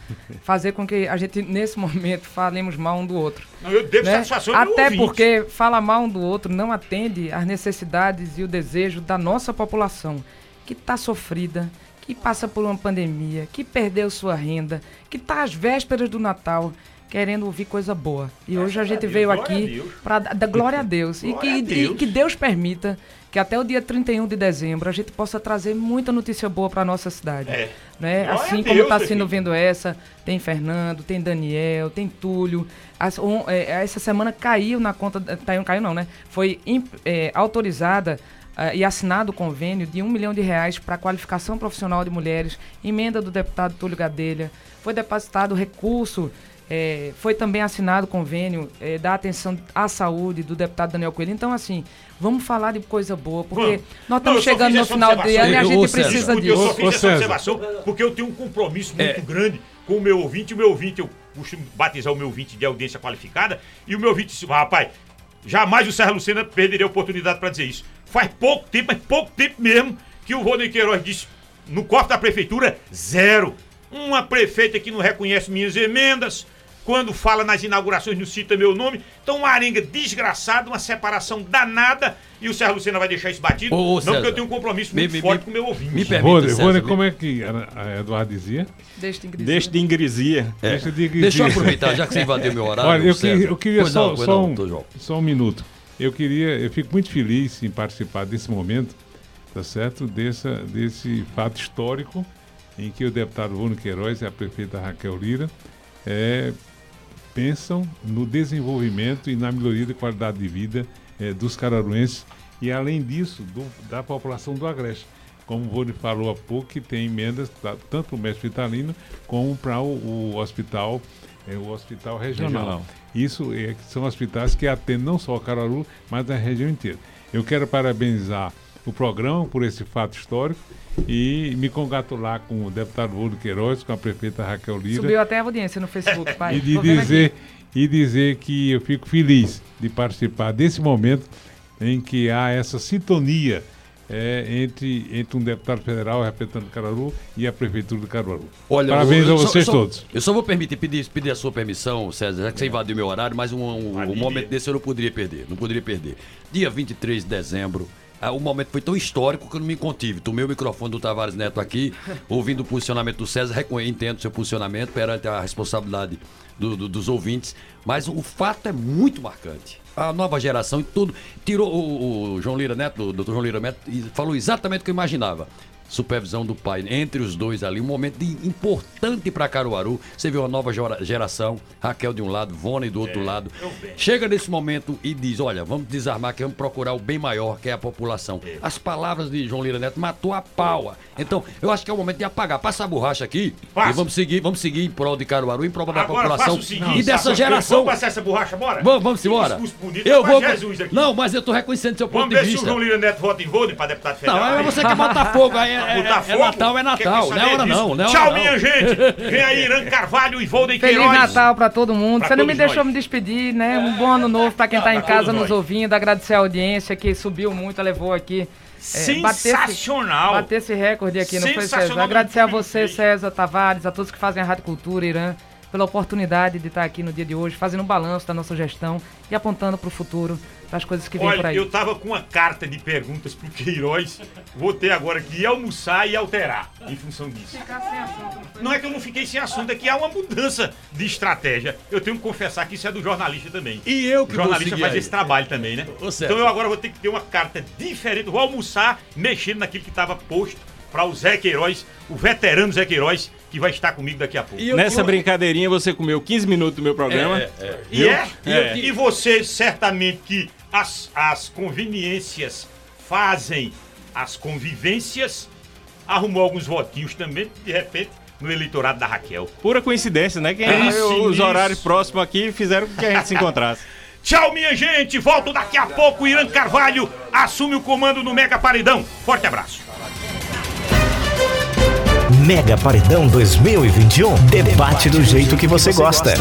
fazer com que a gente, nesse momento, falemos mal um do outro. Não, eu devo né? satisfação Até ouvinte. porque falar mal um do outro não atende às necessidades e o desejo da nossa população, que está sofrida, que passa por uma pandemia, que perdeu sua renda, que está às vésperas do Natal, querendo ouvir coisa boa. E hoje a gente Deus, veio glória aqui Deus. para dar glória a Deus. e, que, a e Deus. que Deus permita que até o dia 31 de dezembro a gente possa trazer muita notícia boa para nossa cidade. É. Né? Glória Assim Deus, como está sendo vendo essa, tem Fernando, tem Daniel, tem Túlio. As- é, essa semana caiu na conta, da- caiu, caiu não, né? Foi é, autorizada uh, e assinado o convênio de um milhão de reais para a qualificação profissional de mulheres, emenda do deputado Túlio Gadelha, foi depositado recurso é, foi também assinado o convênio é, da atenção à saúde do deputado Daniel Coelho. Então, assim, vamos falar de coisa boa, porque Bom, nós estamos chegando no final do ano e a gente precisa disso. Eu só fiz essa observação porque eu tenho um compromisso muito é. grande com o meu ouvinte. O meu ouvinte, eu costumo batizar o meu ouvinte de audiência qualificada, e o meu ouvinte disse, rapaz, jamais o Serra Lucena perderia a oportunidade para dizer isso. Faz pouco tempo, mas pouco tempo mesmo, que o Rony Queiroz disse no corte da prefeitura, zero. Uma prefeita que não reconhece minhas emendas, quando fala nas inaugurações não cita meu nome. Então, uma arenga desgraçada, uma separação danada. E o Sérgio Lucena vai deixar isso batido. Ô, não, César, porque eu tenho um compromisso muito me, forte me, com o meu ouvinte. Me permita, Rony, como é que a Eduardo dizia? Deixa de ingresia. Deixa de ingresia. É. Deixa, de ingresia. Deixa eu aproveitar, já que você invadiu meu horário. Olha, eu, que, eu queria pois só, não, só, um, só um minuto. Eu queria, eu fico muito feliz em participar desse momento, tá certo? Dessa, desse fato histórico em que o deputado Bruno Queiroz e a prefeita Raquel Lira é, pensam no desenvolvimento e na melhoria da qualidade de vida eh, dos cararuenses e, além disso, do, da população do Agreste. Como o Rony falou há pouco, que tem emendas tanto para o mestre vitalino como para o, o, hospital, eh, o hospital regional. regional. Isso é, são hospitais que atendem não só o Cararu, mas a região inteira. Eu quero parabenizar o programa por esse fato histórico e me congratular com o deputado Woldo Queiroz, com a prefeita Raquel Lira. Subiu até a audiência no Facebook, pai. e, de dizer, e dizer que eu fico feliz de participar desse momento em que há essa sintonia é, entre, entre um deputado federal representando Cararu e a prefeitura de Caruaru. Olha, Parabéns eu, eu a vocês só, todos. Eu só vou permitir pedir, pedir a sua permissão, César, já que você invadiu meu horário, mas um, um, um momento desse eu não poderia perder. Não poderia perder. Dia 23 de dezembro, ah, o momento foi tão histórico que eu não me contive. Tomei o microfone do Tavares Neto aqui, ouvindo o posicionamento do César, entendo seu posicionamento perante a responsabilidade do, do, dos ouvintes, mas o fato é muito marcante. A nova geração e tudo. Tirou o, o João Lira Neto, o doutor João Lira Neto, e falou exatamente o que eu imaginava supervisão do pai entre os dois ali, um momento de, importante para Caruaru. Você vê uma nova geração, Raquel de um lado, Vone do outro é, lado. Chega nesse momento e diz: olha, vamos desarmar que vamos procurar o bem maior, que é a população. É. As palavras de João Lira Neto matou a pau. Então, eu acho que é o momento de apagar. Passa a borracha aqui Passa. e vamos seguir, vamos seguir em prol de Caruaru, em prol da Agora, população seguinte, e dessa geração. Vamos passar essa borracha, bora? Vamos, vamos embora. Eu vou. Não, mas eu tô reconhecendo seu ponto vamos de vista. Vamos ver se o João Lira Neto vota em Vone para deputado federal. Não, é você quer botar fogo aí. É, é, é, Natal, é Natal. Não é hora não, não é Tchau, minha gente. Vem aí, Irã Carvalho e Volden Queiroz. Feliz Natal pra todo mundo. Pra Você não me deixou nós. me despedir, né? Um bom ano novo pra quem tá em casa nos ouvindo. Agradecer a audiência que subiu muito, levou aqui. É, Sensacional! Bater esse, bater esse recorde aqui, não foi, César? Agradecer a você, César Tavares, a todos que fazem a Rádio Cultura, Irã, pela oportunidade de estar aqui no dia de hoje, fazendo um balanço da nossa gestão e apontando para o futuro das coisas que vêm por aí. Eu tava com uma carta de perguntas pro Queiroz, vou ter agora que almoçar e alterar em função disso. Ficar sem assunto. Não é que eu não fiquei sem assunto, é que há uma mudança de estratégia. Eu tenho que confessar que isso é do jornalista também. E eu que O jornalista faz aí. esse trabalho também, né? Então eu agora vou ter que ter uma carta diferente, vou almoçar mexendo naquilo que estava posto para o Zé Queiroz, o veterano Zé Queiroz, que vai estar comigo daqui a pouco. Eu, Nessa eu... brincadeirinha você comeu 15 minutos do meu programa. É, é. E, é? é? E você certamente que as, as conveniências fazem as convivências, arrumou alguns votinhos também, de repente, no eleitorado da Raquel. Pura coincidência, né? Que ah, os horários próximos aqui fizeram com que a gente se encontrasse. Tchau, minha gente! Volto daqui a pouco. Irã Carvalho assume o comando no Mega Paredão. Forte abraço. Mega Paredão 2021. Debate do jeito que você gosta.